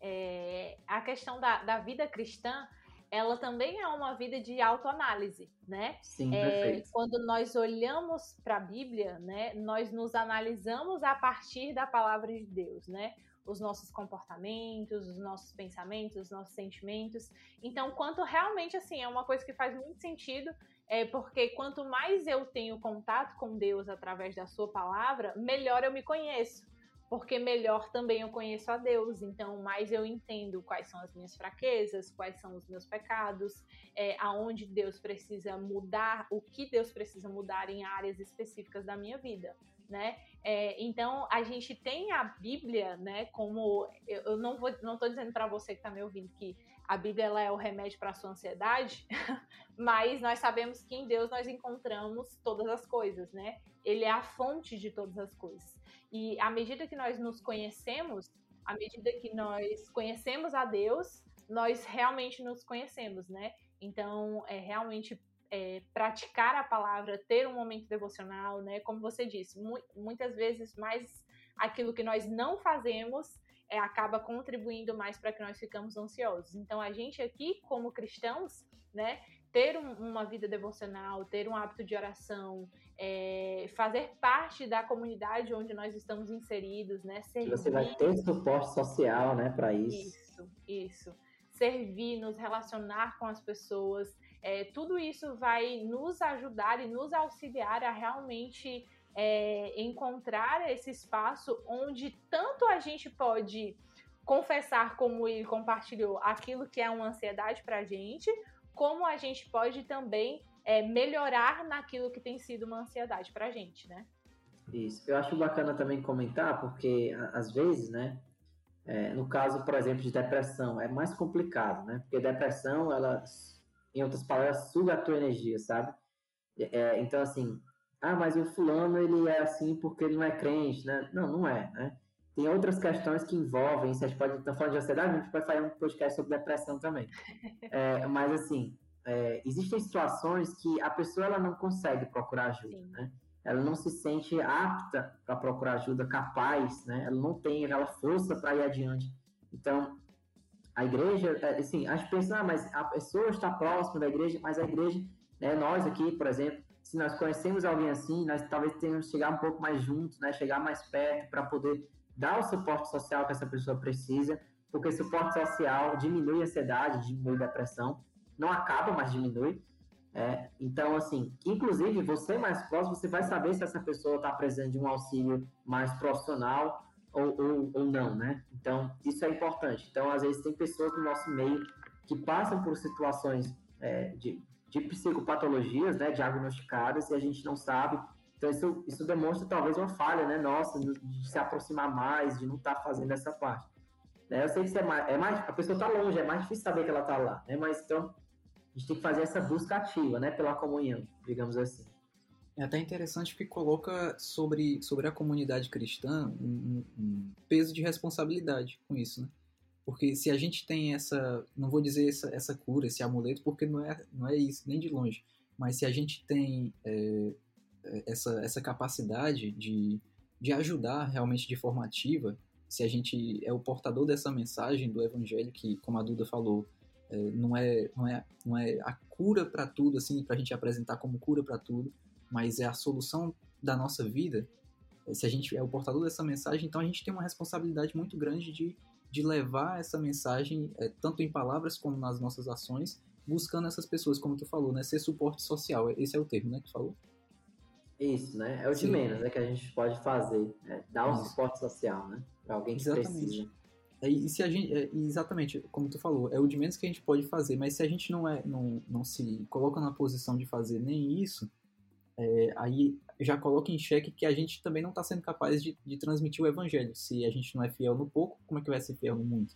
é, a questão da, da vida cristã, ela também é uma vida de autoanálise, né? Sim, é, perfeito. Quando nós olhamos para a Bíblia, né, nós nos analisamos a partir da palavra de Deus, né? Os nossos comportamentos, os nossos pensamentos, os nossos sentimentos. Então, quanto realmente assim é uma coisa que faz muito sentido, é porque quanto mais eu tenho contato com Deus através da Sua palavra, melhor eu me conheço porque melhor também eu conheço a Deus, então mais eu entendo quais são as minhas fraquezas, quais são os meus pecados, é, aonde Deus precisa mudar, o que Deus precisa mudar em áreas específicas da minha vida, né? É, então a gente tem a Bíblia, né? Como eu, não vou, não estou dizendo para você que está me ouvindo que a Bíblia ela é o remédio para a sua ansiedade, *laughs* mas nós sabemos que em Deus nós encontramos todas as coisas, né? Ele é a fonte de todas as coisas. E à medida que nós nos conhecemos, à medida que nós conhecemos a Deus, nós realmente nos conhecemos, né? Então, é realmente é, praticar a palavra, ter um momento devocional, né? Como você disse, mu muitas vezes mais aquilo que nós não fazemos é, acaba contribuindo mais para que nós ficamos ansiosos. Então, a gente aqui, como cristãos, né, ter um, uma vida devocional, ter um hábito de oração, é, fazer parte da comunidade onde nós estamos inseridos, né? Servir, você vai ter suporte social, né, para isso. Isso, isso. Servir, nos relacionar com as pessoas, é, tudo isso vai nos ajudar e nos auxiliar a realmente é, encontrar esse espaço onde tanto a gente pode confessar, como ele compartilhou, aquilo que é uma ansiedade para a gente, como a gente pode também é, melhorar naquilo que tem sido uma ansiedade para a gente, né? Isso. Eu acho bacana também comentar, porque às vezes, né, é, no caso, por exemplo, de depressão, é mais complicado, né? Porque depressão, ela, em outras palavras, suga a tua energia, sabe? É, então, assim, ah, mas o fulano, ele é assim porque ele não é crente, né? Não, não é, né? Tem outras questões que envolvem isso. A gente pode estar falando de ansiedade, a gente pode fazer um podcast sobre depressão também. *laughs* É, mas, assim, é, existem situações que a pessoa ela não consegue procurar ajuda, Sim. né? Ela não se sente apta para procurar ajuda, capaz, né? Ela não tem aquela força para ir adiante. Então, a igreja, é, assim, as pessoas, ah, mas a pessoa está próxima da igreja, mas a igreja, né, nós aqui, por exemplo, se nós conhecemos alguém assim, nós talvez tenhamos que chegar um pouco mais juntos, né, chegar mais perto para poder dar o suporte social que essa pessoa precisa, porque suporte social diminui a ansiedade, diminui a depressão, não acaba, mas diminui. É, então, assim, inclusive você mais próximo, você vai saber se essa pessoa está precisando de um auxílio mais profissional ou, ou, ou, não, né? Então, isso é importante. Então, às vezes, tem pessoas no nosso meio que passam por situações é, de, de psicopatologias, né, diagnosticadas, e a gente não sabe então, isso, isso demonstra talvez uma falha, né, nossa, de se aproximar mais, de não estar tá fazendo essa parte. Né? Eu sei que é mais, é mais, a pessoa está longe, é mais difícil saber que ela está lá, né? Mas então, a gente tem que fazer essa busca ativa, né, pela comunhão, digamos assim. É até interessante que coloca sobre, sobre a comunidade cristã um, um, peso de responsabilidade com isso, né? Porque se a gente tem essa, não vou dizer essa, essa cura, esse amuleto, porque não é, não é isso, nem de longe, mas se a gente tem é, essa, essa capacidade de, de ajudar realmente de forma ativa, se a gente é o portador dessa mensagem do evangelho, que, como a Duda falou, é, não, é, não, é, não é a cura para tudo, assim, para a gente apresentar como cura para tudo, mas é a solução da nossa vida. É, se a gente é o portador dessa mensagem, então a gente tem uma responsabilidade muito grande de, de levar essa mensagem, é, tanto em palavras como nas nossas ações, buscando essas pessoas, como tu falou, né? Ser suporte social. Esse é o termo, né, que tu falou? Isso, né? É o de Sim. menos né, que a gente pode fazer. Né? Dar um Isso. suporte social, né? Para alguém que exatamente. precisa. É, e se a gente, é, exatamente, como tu falou, é o de menos que a gente pode fazer, mas se a gente não, é, não, não se coloca na posição de fazer nem isso, é, aí já coloca em xeque que a gente também não está sendo capaz de, de transmitir o evangelho. Se a gente não é fiel no pouco, como é que vai ser fiel no muito?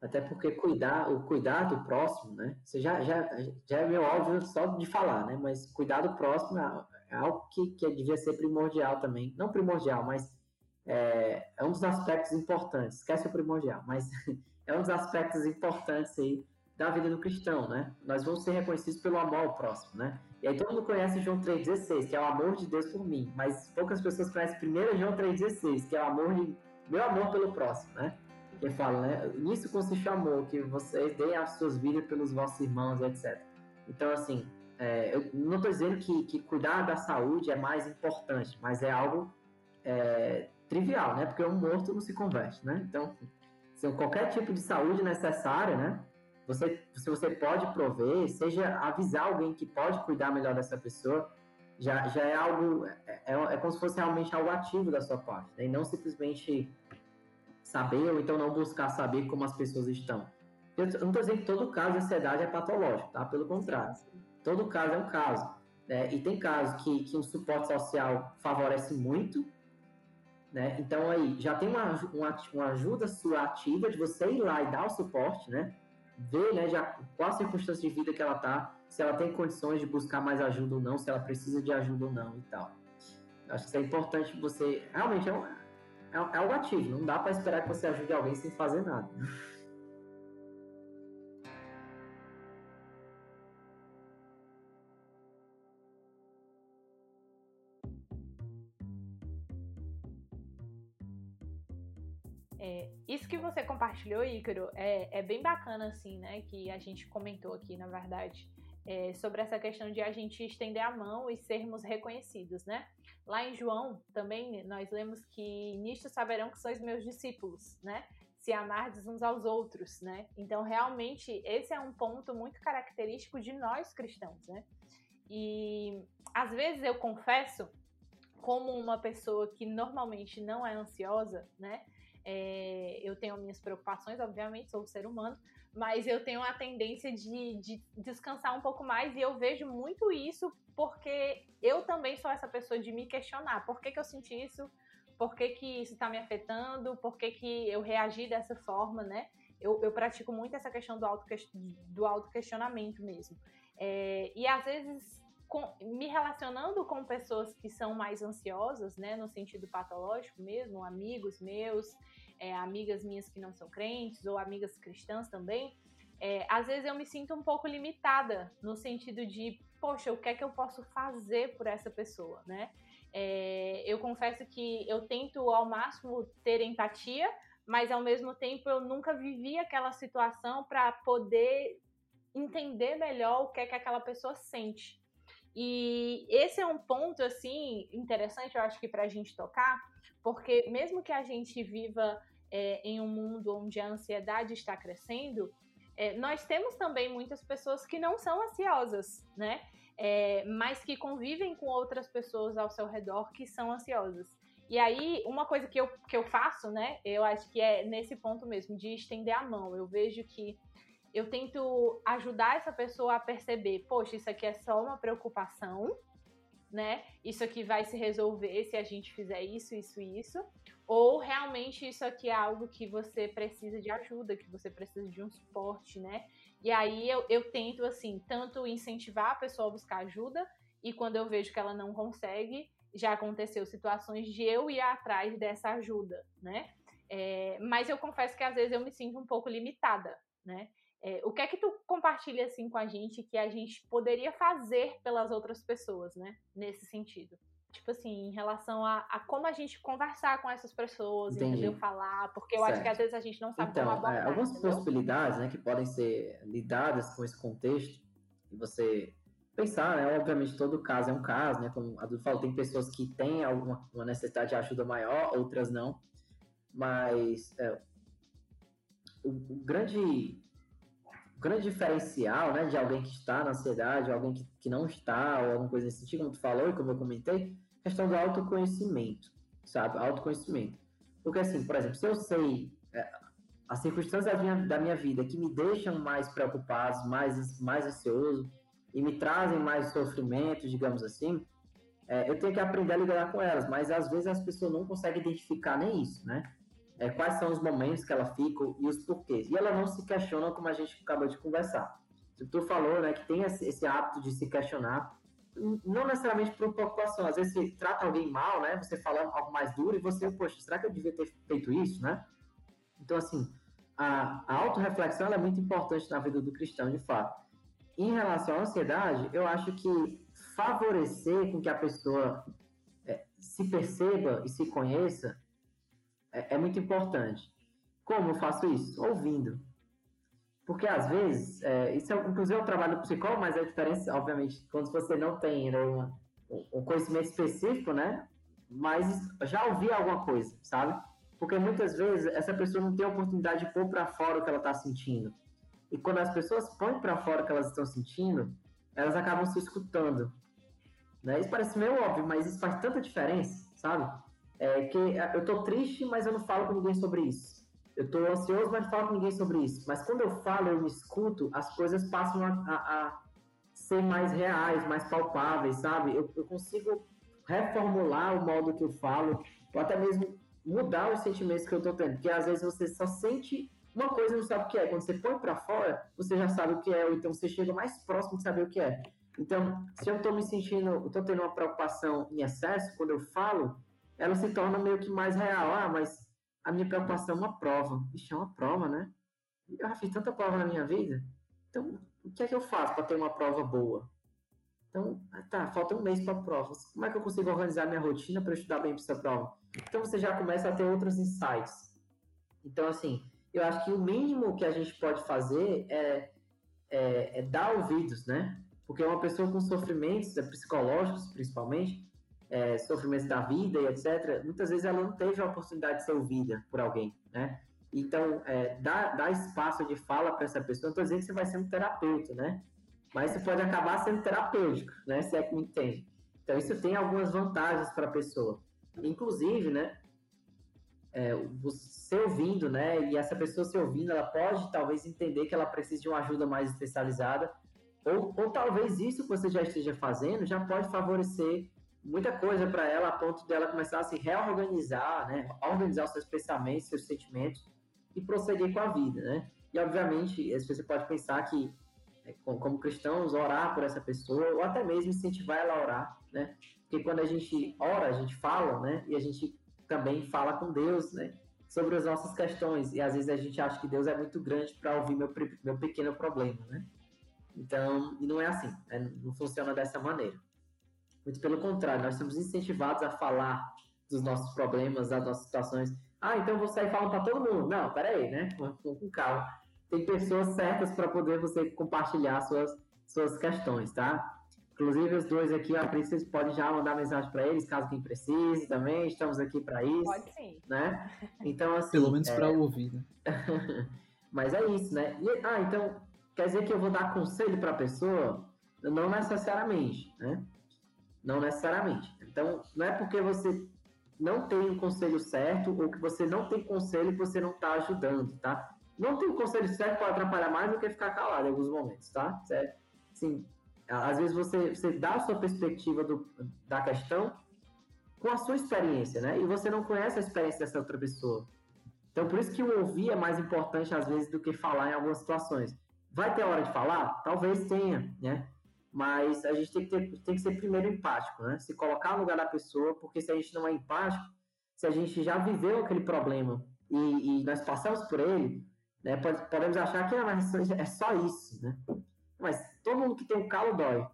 Até porque cuidar, o cuidar do próximo, né? Você já, já, já é meio óbvio só de falar, né? Mas cuidar do próximo é, é algo que, que devia ser primordial também. Não primordial, mas é, é um dos aspectos importantes. Esquece o primordial, mas *laughs* é um dos aspectos importantes aí da vida do cristão, né? Nós vamos ser reconhecidos pelo amor ao próximo, né? E aí todo mundo conhece João 3,16, que é o amor de Deus por mim, mas poucas pessoas conhecem primeiro João 3,16, que é o amor de, meu amor pelo próximo, né? que fala, né? Nisso consiste o amor, que vocês deem as suas vidas pelos vossos irmãos, etc. Então, assim, é, eu não estou dizendo que, que cuidar da saúde é mais importante, mas é algo é, trivial, né? Porque um morto não se converte, né? Então, se qualquer tipo de saúde necessária, né? Você, se você pode prover, seja avisar alguém que pode cuidar melhor dessa pessoa, já, já é algo, é, é, é como se fosse realmente algo ativo da sua parte, né? e não simplesmente saber ou então não buscar saber como as pessoas estão. Eu não estou dizendo que todo caso de ansiedade é patológico, tá? Pelo contrário, todo caso é um caso. Né? E tem casos que, que um suporte social favorece muito, né? Então aí já tem uma, uma, uma ajuda sua ativa de você ir lá e dar o suporte, né? Ver né, já qual a circunstância de vida que ela tá, se ela tem condições de buscar mais ajuda ou não, se ela precisa de ajuda ou não e tal. Acho que isso é importante você. Realmente é, um, é, é algo ativo, não dá para esperar que você ajude alguém sem fazer nada. É, isso que você compartilhou, Ícaro, é, é bem bacana, assim, né? Que a gente comentou aqui, na verdade, é, sobre essa questão de a gente estender a mão e sermos reconhecidos, né? Lá em João, também, nós lemos que nisto saberão que sois meus discípulos, né? Se amardes uns aos outros, né? Então, realmente, esse é um ponto muito característico de nós cristãos, né? E às vezes eu confesso, como uma pessoa que normalmente não é ansiosa, né? É, eu tenho minhas preocupações, obviamente, sou um ser humano, mas eu tenho a tendência de, de, descansar um pouco mais e eu vejo muito isso porque eu também sou essa pessoa de me questionar. Por que, que eu senti isso? Por que, que isso está me afetando? Por que, que eu reagi dessa forma, né? Eu, eu pratico muito essa questão do auto-questionamento auto mesmo. É, e às vezes com, me relacionando com pessoas que são mais ansiosas, né, no sentido patológico mesmo, amigos meus, é, amigas minhas que não são crentes ou amigas cristãs também, é, às vezes eu me sinto um pouco limitada no sentido de, poxa, o que é que eu posso fazer por essa pessoa, né? É, eu confesso que eu tento ao máximo ter empatia, mas ao mesmo tempo eu nunca vivi aquela situação para poder entender melhor o que é que aquela pessoa sente. E esse é um ponto assim interessante, eu acho que para a gente tocar, porque mesmo que a gente viva é, em um mundo onde a ansiedade está crescendo, é, nós temos também muitas pessoas que não são ansiosas, né? É, mas que convivem com outras pessoas ao seu redor que são ansiosas. E aí, uma coisa que eu, que eu faço, né? Eu acho que é nesse ponto mesmo, de estender a mão. Eu vejo que eu tento ajudar essa pessoa a perceber, poxa, isso aqui é só uma preocupação, né? Isso aqui vai se resolver se a gente fizer isso, isso isso. Ou realmente isso aqui é algo que você precisa de ajuda, que você precisa de um suporte, né? E aí eu, eu tento, assim, tanto incentivar a pessoa a buscar ajuda, e quando eu vejo que ela não consegue, já aconteceu situações de eu ir atrás dessa ajuda, né? É, mas eu confesso que às vezes eu me sinto um pouco limitada, né? É, o que é que tu compartilha assim com a gente que a gente poderia fazer pelas outras pessoas, né? Nesse sentido. Tipo assim, em relação a, a como a gente conversar com essas pessoas, Entendi. entendeu? Falar, porque eu certo. acho que às vezes a gente não sabe então, como abordar. É, algumas entendeu? possibilidades, né, que podem ser lidadas com esse contexto, e você pensar, né? Obviamente, todo caso é um caso, né? Como a Dudu falou, tem pessoas que têm alguma uma necessidade de ajuda maior, outras não. Mas é, o, o grande o grande diferencial, né, de alguém que está na ansiedade, alguém que, que não está, ou alguma coisa nesse sentido, como tu falou e como eu comentei, questão do autoconhecimento, sabe? Autoconhecimento. Porque, assim, por exemplo, se eu sei é, as circunstâncias da minha, da minha vida que me deixam mais preocupados, mais, mais ansioso e me trazem mais sofrimento, digamos assim, é, eu tenho que aprender a lidar com elas, mas às vezes as pessoas não conseguem identificar nem isso, né? É, quais são os momentos que ela fica e os porquês. E ela não se questiona como a gente acabou de conversar. Tu falou né, que tem esse hábito de se questionar, não necessariamente por preocupação. Às vezes você trata alguém mal, né? Você fala algo mais duro e você, poxa, será que eu devia ter feito isso, né? Então, assim, a, a autorreflexão é muito importante na vida do cristão, de fato. Em relação à ansiedade, eu acho que favorecer com que a pessoa é, se perceba e se conheça é, é muito importante. Como eu faço isso? Ouvindo. Porque às vezes, é, isso é, inclusive é um trabalho do psicólogo, mas a diferença, obviamente, quando você não tem um conhecimento específico, né? Mas já ouvi alguma coisa, sabe? Porque muitas vezes essa pessoa não tem a oportunidade de pôr para fora o que ela está sentindo. E quando as pessoas põem para fora o que elas estão sentindo, elas acabam se escutando. Né? Isso parece meio óbvio, mas isso faz tanta diferença, sabe? É que eu tô triste, mas eu não falo com ninguém sobre isso. Eu tô ansioso, mas não falo com ninguém sobre isso. Mas quando eu falo, eu me escuto, as coisas passam a, a, a ser mais reais, mais palpáveis, sabe? Eu, eu consigo reformular o modo que eu falo, ou até mesmo mudar os sentimentos que eu tô tendo. Porque às vezes você só sente uma coisa e não sabe o que é. Quando você põe para fora, você já sabe o que é, ou então você chega mais próximo de saber o que é. Então, se eu tô me sentindo, eu tô tendo uma preocupação em excesso, quando eu falo, ela se torna meio que mais real. Ah, mas a minha preocupação é uma prova. Ixi, é uma prova, né? Eu já fiz tanta prova na minha vida. Então, o que é que eu faço para ter uma prova boa? Então, ah, tá, falta um mês para a prova. Como é que eu consigo organizar minha rotina para estudar bem para essa prova? Então, você já começa a ter outros insights. Então, assim, eu acho que o mínimo que a gente pode fazer é, é, é dar ouvidos, né? Porque uma pessoa com sofrimentos é, psicológicos, principalmente, é, sofrimentos da vida e etc., muitas vezes ela não teve a oportunidade de ser ouvida por alguém, né? Então, é, dá, dá espaço de fala para essa pessoa. Não estou dizendo que você vai ser um terapeuta, né? Mas você pode acabar sendo terapêutico, né? Se é que me entende. Então, isso tem algumas vantagens para a pessoa. Inclusive, né? É, você ouvindo, né? E essa pessoa se ouvindo, ela pode talvez entender que ela precisa de uma ajuda mais especializada. Ou, ou talvez isso que você já esteja fazendo já pode favorecer muita coisa para ela a ponto dela começar a se reorganizar, né? Organizar os seus pensamentos, seus sentimentos e prosseguir com a vida, né? E obviamente, você pode pensar que é, como cristãos orar por essa pessoa ou até mesmo incentivar ela a orar, né? Porque quando a gente ora, a gente fala, né? E a gente também fala com Deus, né? Sobre as nossas questões e às vezes a gente acha que Deus é muito grande para ouvir meu, meu pequeno problema, né? Então, e não é assim, né? não funciona dessa maneira. Muito pelo contrário, nós somos incentivados a falar dos nossos problemas, das nossas situações. Ah, então eu vou sair falando para todo mundo. Não, peraí, né? Com, com calma. Tem pessoas certas para poder você compartilhar suas, suas questões, tá? Inclusive, os dois aqui, a Princesa pode já mandar mensagem para eles, caso quem precise também. Estamos aqui para isso. Pode sim. Né? Então, assim. Pelo menos é... para ouvir, né? *laughs* Mas é isso, né? E, ah, então, quer dizer que eu vou dar conselho para a pessoa? Não necessariamente, né? Não necessariamente. Então, não é porque você não tem o um conselho certo ou que você não tem conselho que você não está ajudando, tá? Não tem o um conselho certo pode atrapalhar mais do que ficar calado em alguns momentos, tá? Certo? Sim. Às vezes você, você dá a sua perspectiva do, da questão com a sua experiência, né? E você não conhece a experiência dessa outra pessoa. Então, por isso que o ouvir é mais importante, às vezes, do que falar em algumas situações. Vai ter hora de falar? Talvez tenha, né? Mas a gente tem que, ter, tem que ser primeiro empático, né? Se colocar no lugar da pessoa, porque se a gente não é empático, se a gente já viveu aquele problema e, e nós passamos por ele, né, pode, podemos achar que ah, é só isso, né? Mas todo mundo que tem um calo dói,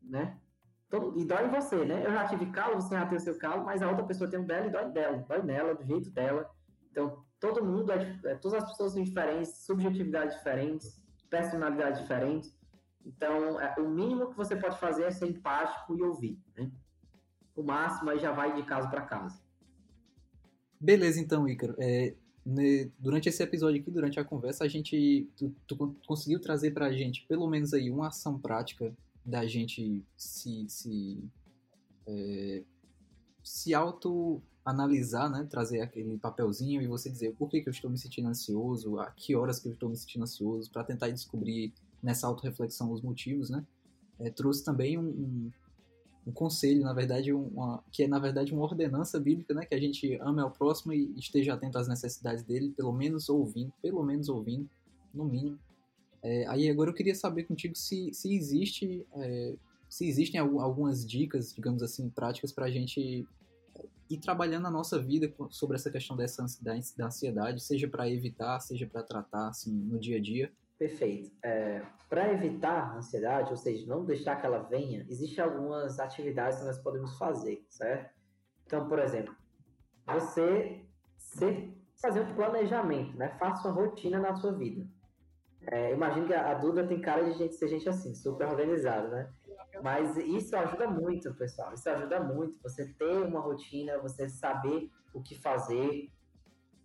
né? Todo, e dói em você, né? Eu já tive calo, você já tem o seu calo, mas a outra pessoa tem um dela e dói dela, dói nela, do jeito dela. Então, todo mundo, é, é todas as pessoas são diferentes, subjetividades diferentes, personalidades diferentes. Então, é, o mínimo que você pode fazer é ser empático e ouvir. Né? O máximo aí já vai de caso para caso. Beleza, então, Ícaro. É, né, durante esse episódio aqui, durante a conversa, a gente tu, tu conseguiu trazer para a gente pelo menos aí uma ação prática da gente se se, é, se auto analisar, né, trazer aquele papelzinho e você dizer por que, que eu estou me sentindo ansioso, a que horas que eu estou me sentindo ansioso, para tentar descobrir nessa autorreflexão os motivos, né? É, trouxe também um, um, um, conselho, na verdade, uma, que é na verdade uma ordenança bíblica, né? Que a gente ame ao próximo e esteja atento às necessidades dele, pelo menos ouvindo, pelo menos ouvindo, no mínimo. É, aí agora eu queria saber contigo se, se existe, é, se existem algumas dicas, digamos assim, práticas para a gente ir trabalhando a nossa vida sobre essa questão dessa da ansiedade, seja para evitar, seja para tratar assim no dia a dia. Perfeito. É, Para evitar a ansiedade, ou seja, não deixar que ela venha, existem algumas atividades que nós podemos fazer, certo? Então, por exemplo, você fazer um planejamento, né? Faça uma rotina na sua vida. É, imagino que a, a Duda tem cara de gente, ser gente assim, super organizada, né? Mas isso ajuda muito, pessoal. Isso ajuda muito. Você ter uma rotina, você saber o que fazer.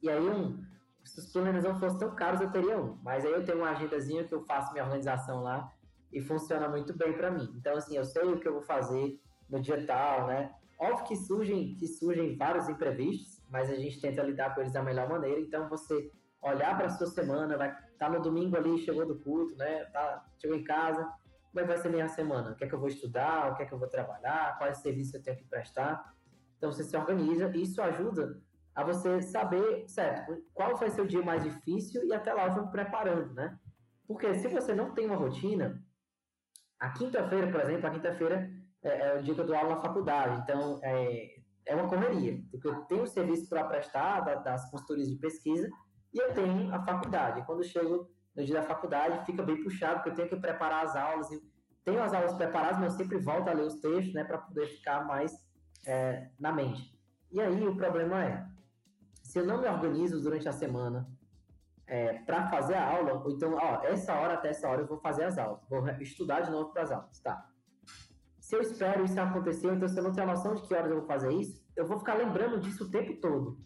E aí, um, se os planos não fossem tão caros, eu teria um. Mas aí eu tenho uma agendazinha que eu faço minha organização lá e funciona muito bem para mim. Então, assim, eu sei o que eu vou fazer no dia tal, né? Óbvio que surgem, que surgem vários imprevistos, mas a gente tenta lidar com eles da melhor maneira. Então, você olhar para sua semana, vai tá no domingo ali, chegou do culto, né? Tá, chegou em casa, como é que vai ser minha semana? O que é que eu vou estudar? O que é que eu vou trabalhar? Quais serviços eu tenho que prestar? Então, você se organiza e isso ajuda a você saber, certo, qual vai ser o dia mais difícil e até lá eu vou me preparando, né? Porque se você não tem uma rotina, a quinta-feira, por exemplo, a quinta-feira é, é, o dia que eu dou aula na faculdade, então é, é uma correria. Eu tenho o serviço para prestar da, das consultorias de pesquisa e eu tenho a faculdade. Quando chego no dia da faculdade, fica bem puxado, porque eu tenho que preparar as aulas. Tenho as aulas preparadas, mas eu sempre volto a ler os textos, né, para poder ficar mais é, na mente. E aí o problema é, se eu não me organizo durante a semana é, para fazer a aula, ou então, ó, essa hora até essa hora eu vou fazer as aulas, vou estudar de novo para as aulas, tá? Se eu espero isso acontecer, então se eu não tenho noção de que horas eu vou fazer isso, eu vou ficar lembrando disso o tempo todo.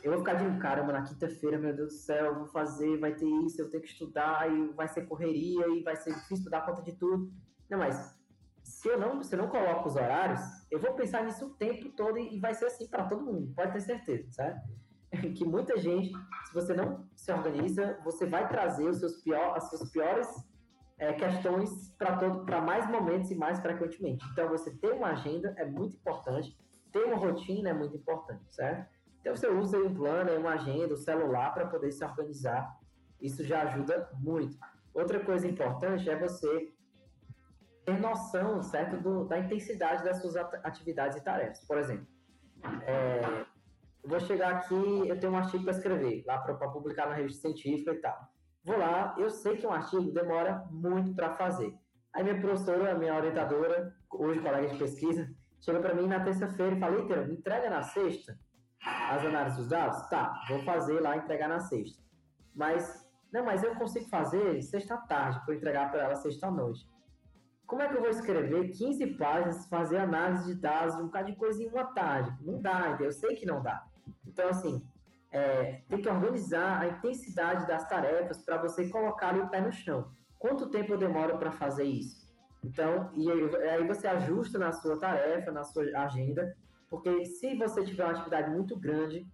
Eu vou ficar de caramba, na quinta-feira, meu Deus do céu, eu vou fazer, vai ter isso, eu tenho que estudar, e vai ser correria, e vai ser difícil dar conta de tudo. Não, mas se eu não, se eu não coloco os horários, eu vou pensar nisso o tempo todo e, vai ser assim para todo mundo, pode ter certeza, sabe? *laughs* Que muita gente, se você não se organiza, você vai trazer os seus pior, as suas piores é, questões para todo, para mais momentos e mais frequentemente. Então, você ter uma agenda é muito importante, ter uma rotina é muito importante, certo? Então você usa um plano, uma agenda, o um celular para poder se organizar. Isso já ajuda muito. Outra coisa importante é você ter noção, certo, do, da intensidade das suas atividades e tarefas. Por exemplo, é, eu vou chegar aqui, eu tenho um artigo para escrever, lá para publicar na revista científica e tal. Vou lá, eu sei que um artigo demora muito para fazer. Aí minha professora, minha orientadora, hoje colega de pesquisa, chega para mim na terça-feira e Eita, me entrega na sexta as análises dos dados? Tá, vou fazer lá, entregar na sexta. Mas, não, mas eu consigo fazer sexta-tarde, para entregar para ela sexta-noite. Como é que eu vou escrever 15 páginas, fazer análise de dados, um bocado de coisa em uma tarde? Não dá? Eu sei que não dá. Então, assim, é, tem que organizar a intensidade das tarefas para você colocar o pé no chão. Quanto tempo eu demoro para fazer isso? Então, e aí, aí você ajusta na sua tarefa, na sua agenda, porque se você tiver uma atividade muito grande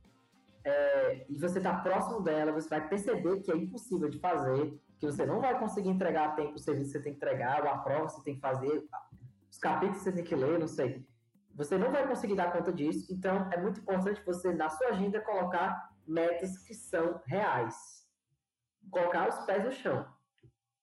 é, e você está próximo dela, você vai perceber que é impossível de fazer, que você não vai conseguir entregar a tempo o serviço que você tem que entregar, ou a prova que você tem que fazer, os capítulos que você tem que ler, não sei. Você não vai conseguir dar conta disso, então é muito importante você, na sua agenda, colocar metas que são reais. Colocar os pés no chão.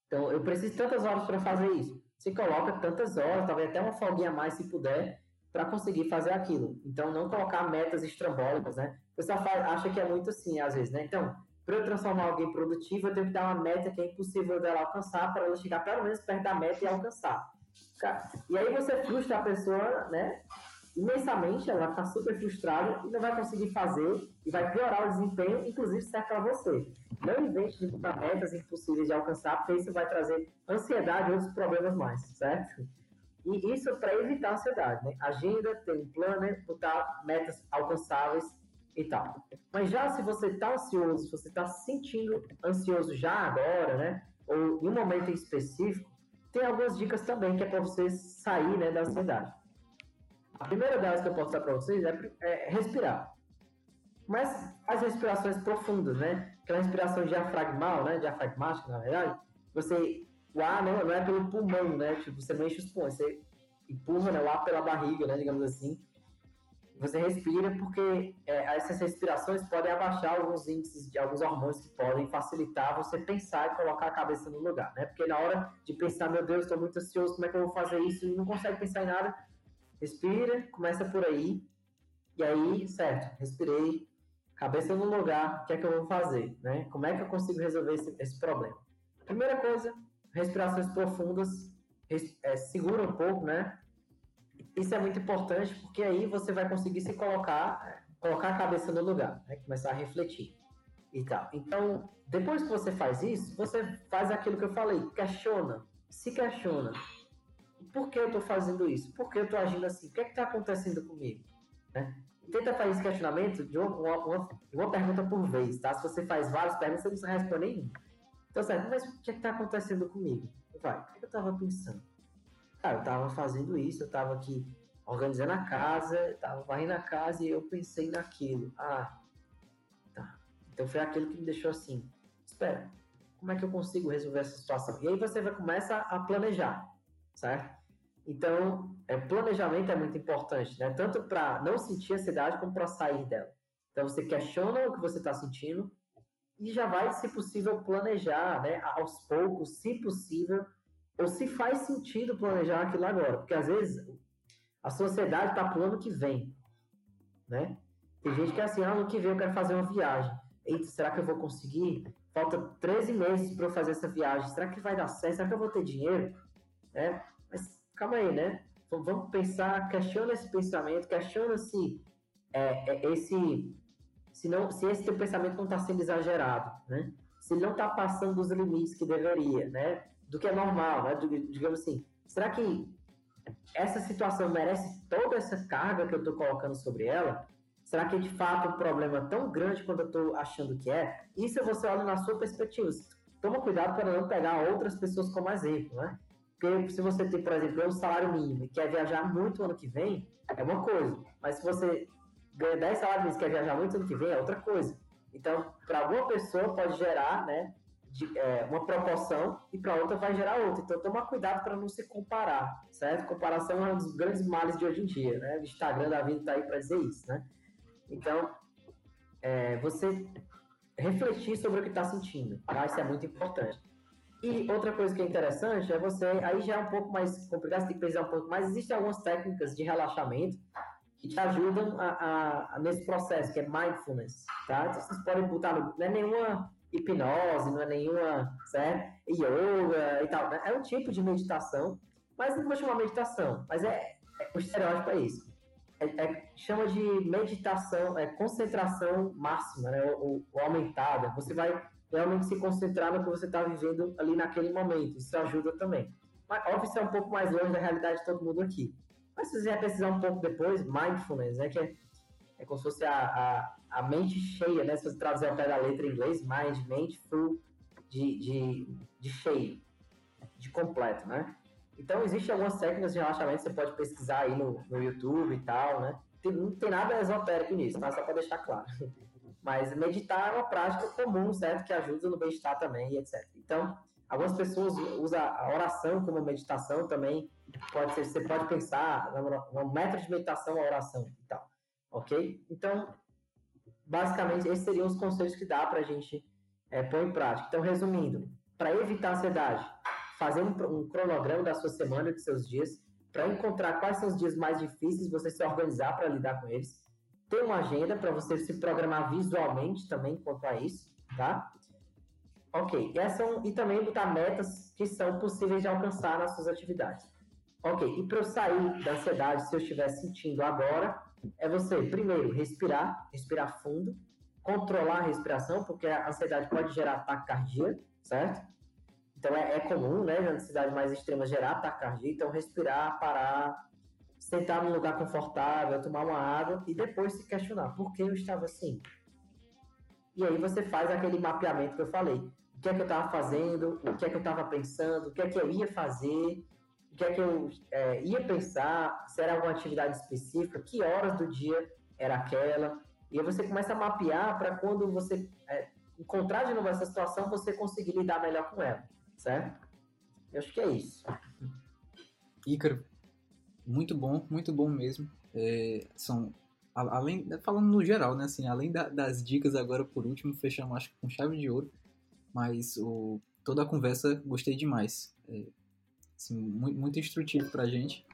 Então, eu preciso de tantas horas para fazer isso. Você coloca tantas horas, talvez até uma folguinha a mais se puder, para conseguir fazer aquilo. Então, não colocar metas estrambólicas, né? Faz, acha que é muito assim, às vezes, né? Então, para eu transformar alguém produtivo, eu tenho que dar uma meta que é impossível dela alcançar para ela chegar pelo menos perto da meta e alcançar. E aí você frustra a pessoa, né? Imensamente, ela está super frustrada e não vai conseguir fazer e vai piorar o desempenho, inclusive serve para você. Não invente de botar metas impossíveis de alcançar, porque isso vai trazer ansiedade e outros problemas mais, certo? E isso para evitar a ansiedade, né? Agenda, ter um planner, botar metas alcançáveis e tal. Mas já se você está ansioso, se você está se sentindo ansioso já agora, né? Ou em um momento em específico, tem algumas dicas também que é para você sair né, da ansiedade. A primeira delas que eu posso dar para vocês é, é, respirar. Mas as respirações profundas, né? Aquela respiração diafragmal, né? Diafragmática, na verdade. Você o ar não, não é pelo pulmão, né? Tipo, você não enche os pulmões, você empurra né, o ar pela barriga, né? Digamos assim. Você respira porque é, essas respirações podem abaixar alguns índices de alguns hormônios que podem facilitar você pensar e colocar a cabeça no lugar, né? Porque na hora de pensar, meu Deus, estou muito ansioso, como é que eu vou fazer isso? E não consegue pensar em nada. Respira, começa por aí. E aí, certo, respirei, cabeça no lugar, o que é que eu vou fazer, né? Como é que eu consigo resolver esse, esse problema? Primeira coisa, respirações profundas, é, segura um pouco, né? Isso é muito importante porque aí você vai conseguir se colocar, colocar a cabeça no lugar, né? começar a refletir e tal. Então, depois que você faz isso, você faz aquilo que eu falei, questiona, se questiona. Por que eu estou fazendo isso? Por que eu estou agindo assim? O que é está acontecendo comigo? Né? Tenta fazer esse questionamento de uma, uma, uma, pergunta por vez, tá? Se você faz várias perguntas, você não responde nenhuma. Então, certo, mas o que é está acontecendo comigo? Vai, o que eu estava pensando? Cara, eu estava fazendo isso, eu estava aqui organizando a casa, estava varrendo a casa e eu pensei naquilo. Ah, tá. Então foi aquilo que me deixou assim. Espera, como é que eu consigo resolver essa situação? E aí você vai começa a planejar, certo? Então, é, planejamento é muito importante, né? Tanto para não sentir ansiedade como para sair dela. Então você questiona o que você está sentindo e já vai, se possível, planejar, né? Aos poucos, se possível, ou se faz sentido planejar aquilo agora, porque às vezes a sociedade está pro ano que vem, né? Tem gente que é assim, ah, ano que vem eu quero fazer uma viagem. Eita, será que eu vou conseguir? Falta 13 meses para eu fazer essa viagem. Será que vai dar certo? Será que eu vou ter dinheiro? É, mas calma aí, né? Vamos pensar, questiona esse pensamento, questiona se é, é, esse, se, não, se esse teu pensamento não está sendo exagerado, né? Se não está passando dos limites que deveria, né? Do que é normal, né? Digamos assim, será que essa situação merece toda essa carga que eu estou colocando sobre ela? Será que é de fato um problema tão grande quanto eu estou achando que é? Isso você olha na sua perspectiva. Toma cuidado para não pegar outras pessoas como exemplo, né? Porque se você tem, por exemplo, um salário mínimo e quer viajar muito ano que vem, é uma coisa. Mas se você ganha 10 salários mínimos e quer viajar muito ano que vem, é outra coisa. Então, para alguma pessoa pode gerar, né, de, é, uma proporção e para outra vai gerar outra. Então, toma cuidado para não se comparar, certo? Comparação é um dos grandes males de hoje em dia, né? O Instagram da vida está aí para dizer isso, né? Então, é, você refletir sobre o que está sentindo, tá? Isso é muito importante. E outra coisa que é interessante é você, aí já é um pouco mais complicado, você tem que pensar um pouco mais, existem algumas técnicas de relaxamento que te ajudam a, a, a, nesse processo, que é mindfulness, tá? Então, vocês podem botar, não é nenhuma hipnose, não é nenhuma, certo? Yoga e tal. Né? É um tipo de meditação, mas não vou chamar meditação, mas é, é o estereótipo é isso. É, é, chama de meditação, é concentração máxima, né? Ou, aumentada. Você vai realmente se concentrar no que você está vivendo ali naquele momento. Isso ajuda também. Mas, óbvio, isso é um pouco mais longe da realidade de todo mundo aqui. Mas se você precisar um pouco depois, mindfulness, né? Que é, é como se fosse a, a a mente cheia, né? Se você traduzir ao pé da letra em inglês, mind, mente full de, de, de cheio, de completo, né? Então, existem algumas técnicas de relaxamento que você pode pesquisar aí no, no YouTube e tal, né? Tem, não tem nada esotérico nisso, mas só para deixar claro. *laughs* Mas meditar é uma prática comum, certo? Que ajuda no bem-estar também e etc. Então, algumas pessoas usam a oração como meditação também. Pode ser, você pode pensar no método de meditação, a oração e tal. Ok? Então, basicamente, esses seriam os conselhos que dá para a gente é, pôr em prática. Então, resumindo, para evitar a ansiedade, fazer um, um, cronograma da sua semana, dos seus dias, para encontrar quais são os dias mais difíceis, você se organizar para lidar com eles. Ter uma agenda para você se programar visualmente também quanto a isso, tá? Ok, e, e também botar metas que são possíveis de alcançar nas suas atividades. Ok, e para eu sair da ansiedade, se eu estiver sentindo agora, é você, primeiro, respirar, respirar fundo, controlar a respiração, porque a ansiedade pode gerar ataque cardíaco, certo? Então é, é comum, né, na ansiedade mais extrema, gerar ataque cardíaco. Então, respirar, parar, sentar num lugar confortável, tomar uma água e depois se questionar: por que eu estava assim? E aí você faz aquele mapeamento que eu falei. O que é que eu estava fazendo? O que é que eu estava pensando? O que é que eu ia fazer? O que é que eu é, ia pensar, se era alguma atividade específica, que horas do dia era aquela. E aí você começa a mapear para quando você é, encontrar de novo essa situação, você conseguir lidar melhor com ela, certo? Eu acho que é isso. Ícaro, muito bom, muito bom mesmo. É, são além falando no geral, né, assim, além da, das dicas agora por último, fechamos acho com chave de ouro, mas o, toda a conversa gostei demais. É, assim, muito, muito instrutivo pra gente.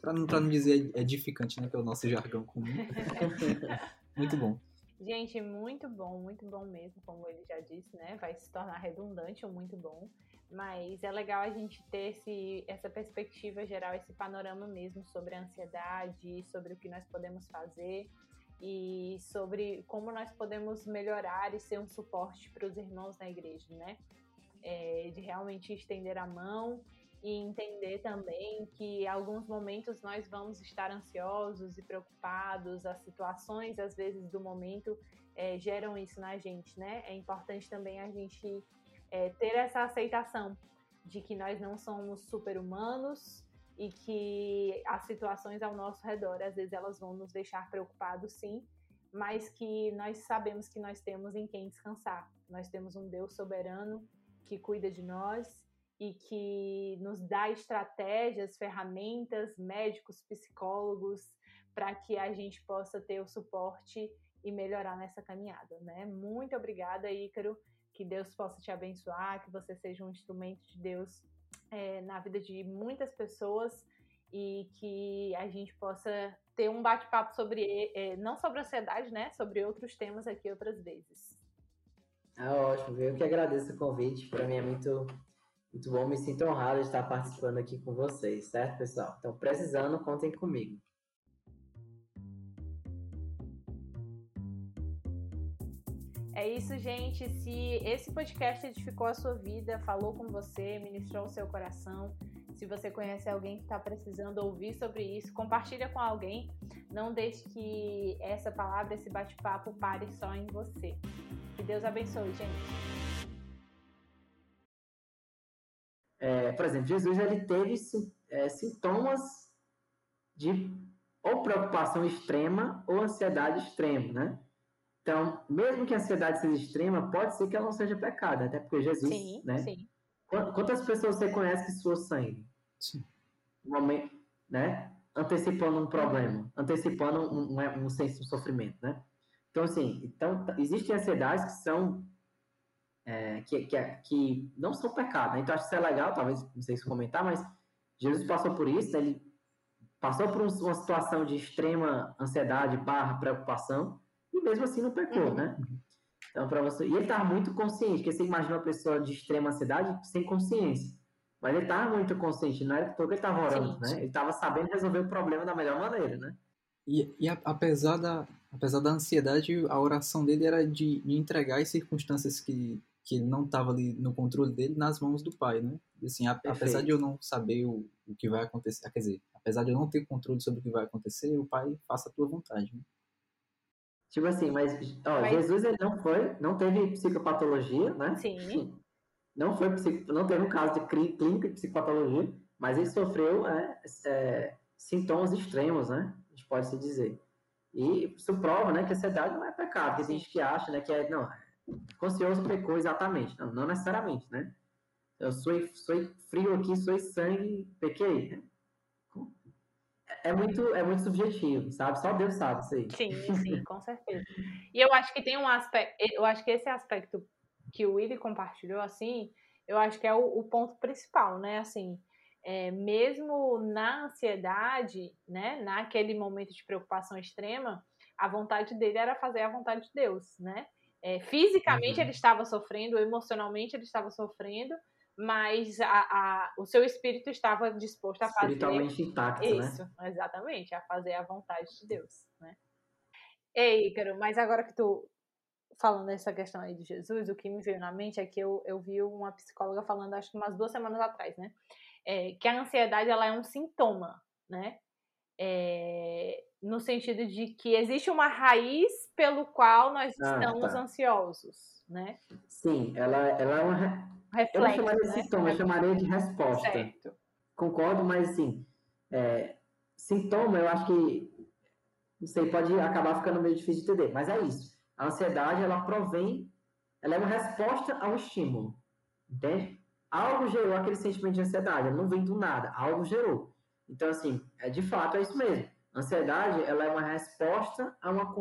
Pra não, pra não dizer edificante, né? Que é o nosso jargão comum. *laughs* muito bom. Gente, muito bom, muito bom mesmo, como ele já disse, né? Vai se tornar redundante ou muito bom. Mas é legal a gente ter esse, essa perspectiva geral, esse panorama mesmo sobre a ansiedade, sobre o que nós podemos fazer. e sobre como nós podemos melhorar e ser um suporte para os irmãos na igreja, né? É, de realmente estender a mão e entender também que alguns momentos nós vamos estar ansiosos e preocupados, as situações, às vezes, do momento é, geram isso na gente, né? É importante também a gente é, ter essa aceitação de que nós não somos super-humanos e que as situações ao nosso redor, às vezes, elas vão nos deixar preocupados, sim, mas que nós sabemos que nós temos em quem descansar. Nós temos um Deus soberano que cuida de nós e que nos dá estratégias, ferramentas, médicos, psicólogos, para que a gente possa ter o suporte e melhorar nessa caminhada, né? Muito obrigada, Ícaro. Que Deus possa te abençoar, que você seja um instrumento de Deus é, na vida de muitas pessoas e que a gente possa ter um bate-papo sobre, é, não sobre ansiedade, né? Sobre outros temas aqui outras vezes. Ah, ótimo. Eu que agradeço o convite. Para mim é muito muito bom, me sinto honrado de estar participando aqui com vocês, certo, pessoal? Então, precisando, contem comigo. É isso, gente. Se esse podcast edificou a sua vida, falou com você, ministrou o seu coração, se você conhece alguém que está precisando ouvir sobre isso, compartilha com alguém. Não deixe que essa palavra, esse bate-papo pare só em você. Que Deus abençoe, gente. É, por exemplo, Jesus ele teve é, sintomas de ou preocupação extrema ou ansiedade extrema, né? Então, mesmo que a ansiedade seja extrema, pode ser que ela não seja pecado, até porque Jesus, sim, né? Sim. Quantas pessoas você conhece que suou sangue? Sim. Um momento, né? Antecipando um problema, antecipando um, um, um senso de sofrimento, né? Então, assim, então, existem ansiedades que são é, que, que, que, não são pecado. Né? Então, acho que isso é legal, talvez, não sei se comentar, mas Jesus passou por isso, né? ele passou por uma situação de extrema ansiedade barra preocupação, e mesmo assim não pecou, uhum. né? Então, para você... E ele estava muito consciente, porque você imagina uma pessoa de extrema ansiedade sem consciência. Mas ele estava muito consciente, não era que ele estava orando, né? Ele estava sabendo resolver o problema da melhor maneira, né? E, e a, apesar, da, apesar da ansiedade, a oração dele era de, de entregar as circunstâncias que que ele não estava ali no controle dele nas mãos do pai, né? Assim, a, apesar de eu não saber o, o, que vai acontecer, quer dizer, apesar de eu não ter controle sobre o que vai acontecer, o pai faça a tua vontade, né? Tipo assim, mas, ó, mas... Jesus ele não foi, não teve psicopatologia, né? Sim. *laughs* Não foi não teve um caso de clínica de psicopatologia, mas ele sofreu é, é, sintomas extremos, né? A gente pode se dizer. E isso prova, né, que a ansiedade não é pecado. Porque tem gente que acha, né, que é, não, Conscioso pecou exatamente. Não, não necessariamente, né? Eu sou, sou frio aqui, sou sangue, pequei. É muito, é muito subjetivo, sabe? Só Deus sabe isso aí. Sim, *laughs* sim, com certeza. E eu acho que tem um aspecto, eu acho que esse aspecto que o Willy compartilhou, assim, eu acho que é o, o ponto principal, né? Assim, é, mesmo na ansiedade, né? Naquele momento de preocupação extrema, a vontade dele era fazer a vontade de Deus, né? É, fisicamente uhum. ele estava sofrendo, emocionalmente ele estava sofrendo, mas a, a, o seu espírito estava disposto a fazer. Espiritualmente intacto, né? Isso, né? exatamente, a fazer a vontade de Deus, né? Ei, Ícaro, mas agora que tu falando essa questão aí de Jesus, o que me veio na mente é que eu, eu vi uma psicóloga falando, acho que umas duas semanas atrás, né? É, que a ansiedade ela é um sintoma, né? É, no sentido de que existe uma raiz pelo qual nós ah, estamos tá. ansiosos, né? Sim, ela, ela é uma reflexo, eu não chamaria de né? sintoma, eu chamaria de resposta. Certo. Concordo, mas assim, é, sintoma eu acho que, não sei, pode acabar ficando meio difícil de entender, mas é isso. A ansiedade, ela provém, ela é uma resposta a um estímulo, entende? Algo gerou aquele sentimento de ansiedade, não vem do nada, algo gerou. Então, assim, é, de fato é isso mesmo. A ansiedade, ela é uma resposta a uma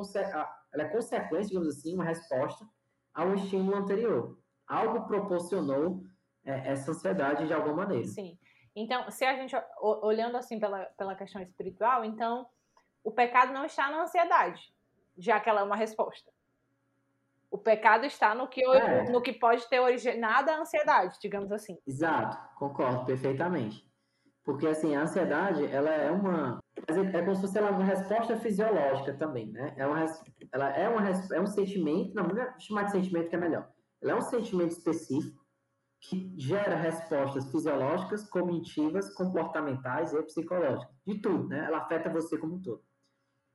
ela é consequência, digamos assim, uma resposta a um estímulo anterior. Algo proporcionou é, essa ansiedade de alguma maneira. Sim. Então, se a gente olhando assim pela, pela questão espiritual, então o pecado não está na ansiedade, já que ela é uma resposta. O pecado está no que, é. no que pode ter originado a ansiedade, digamos assim. Exato, concordo perfeitamente. Porque, assim, a ansiedade, ela é uma... É como se fosse ela, uma resposta fisiológica também, né? É uma, ela é, uma, é um sentimento... Não, vou chamar de sentimento que é melhor. Ela é um sentimento específico que gera respostas fisiológicas, cognitivas, comportamentais e psicológicas. De tudo, né? Ela afeta você como um todo.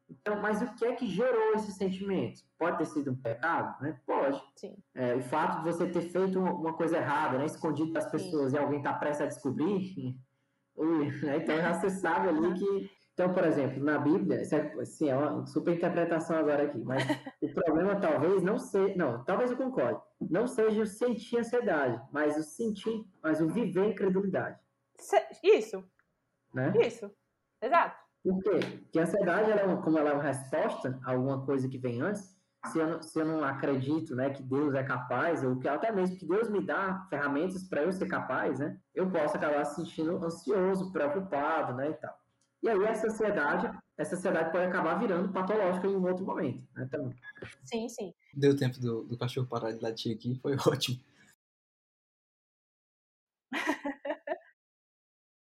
Então, mas o que é que gerou esses sentimentos? Pode ter sido um pecado? Né? Pode. Sim. É, o fato de você ter feito uma coisa errada, né? escondido das pessoas Sim. e alguém está prestes a descobrir, *laughs* ui, né? então já você sabe ali que. Então, por exemplo, na Bíblia, isso é, assim, é uma super interpretação agora aqui, mas *laughs* o problema talvez não seja. Não, talvez eu concorde. Não seja o sentir ansiedade, mas o sentir, mas o viver incredulidade. Isso. Né? Isso. Exato. Por quê? Porque a ansiedade, ela é uma, como ela é uma resposta a alguma coisa que vem antes, se eu, não, se eu não acredito né, que Deus é capaz, ou que até mesmo que Deus me dá ferramentas para eu ser capaz, né, eu posso acabar se sentindo ansioso, preocupado, né, e tal. E aí essa ansiedade, essa ansiedade pode acabar virando patológica em um outro momento, né, também. Sim, sim. Deu tempo do, do cachorro parar de latir aqui, foi *laughs* ótimo.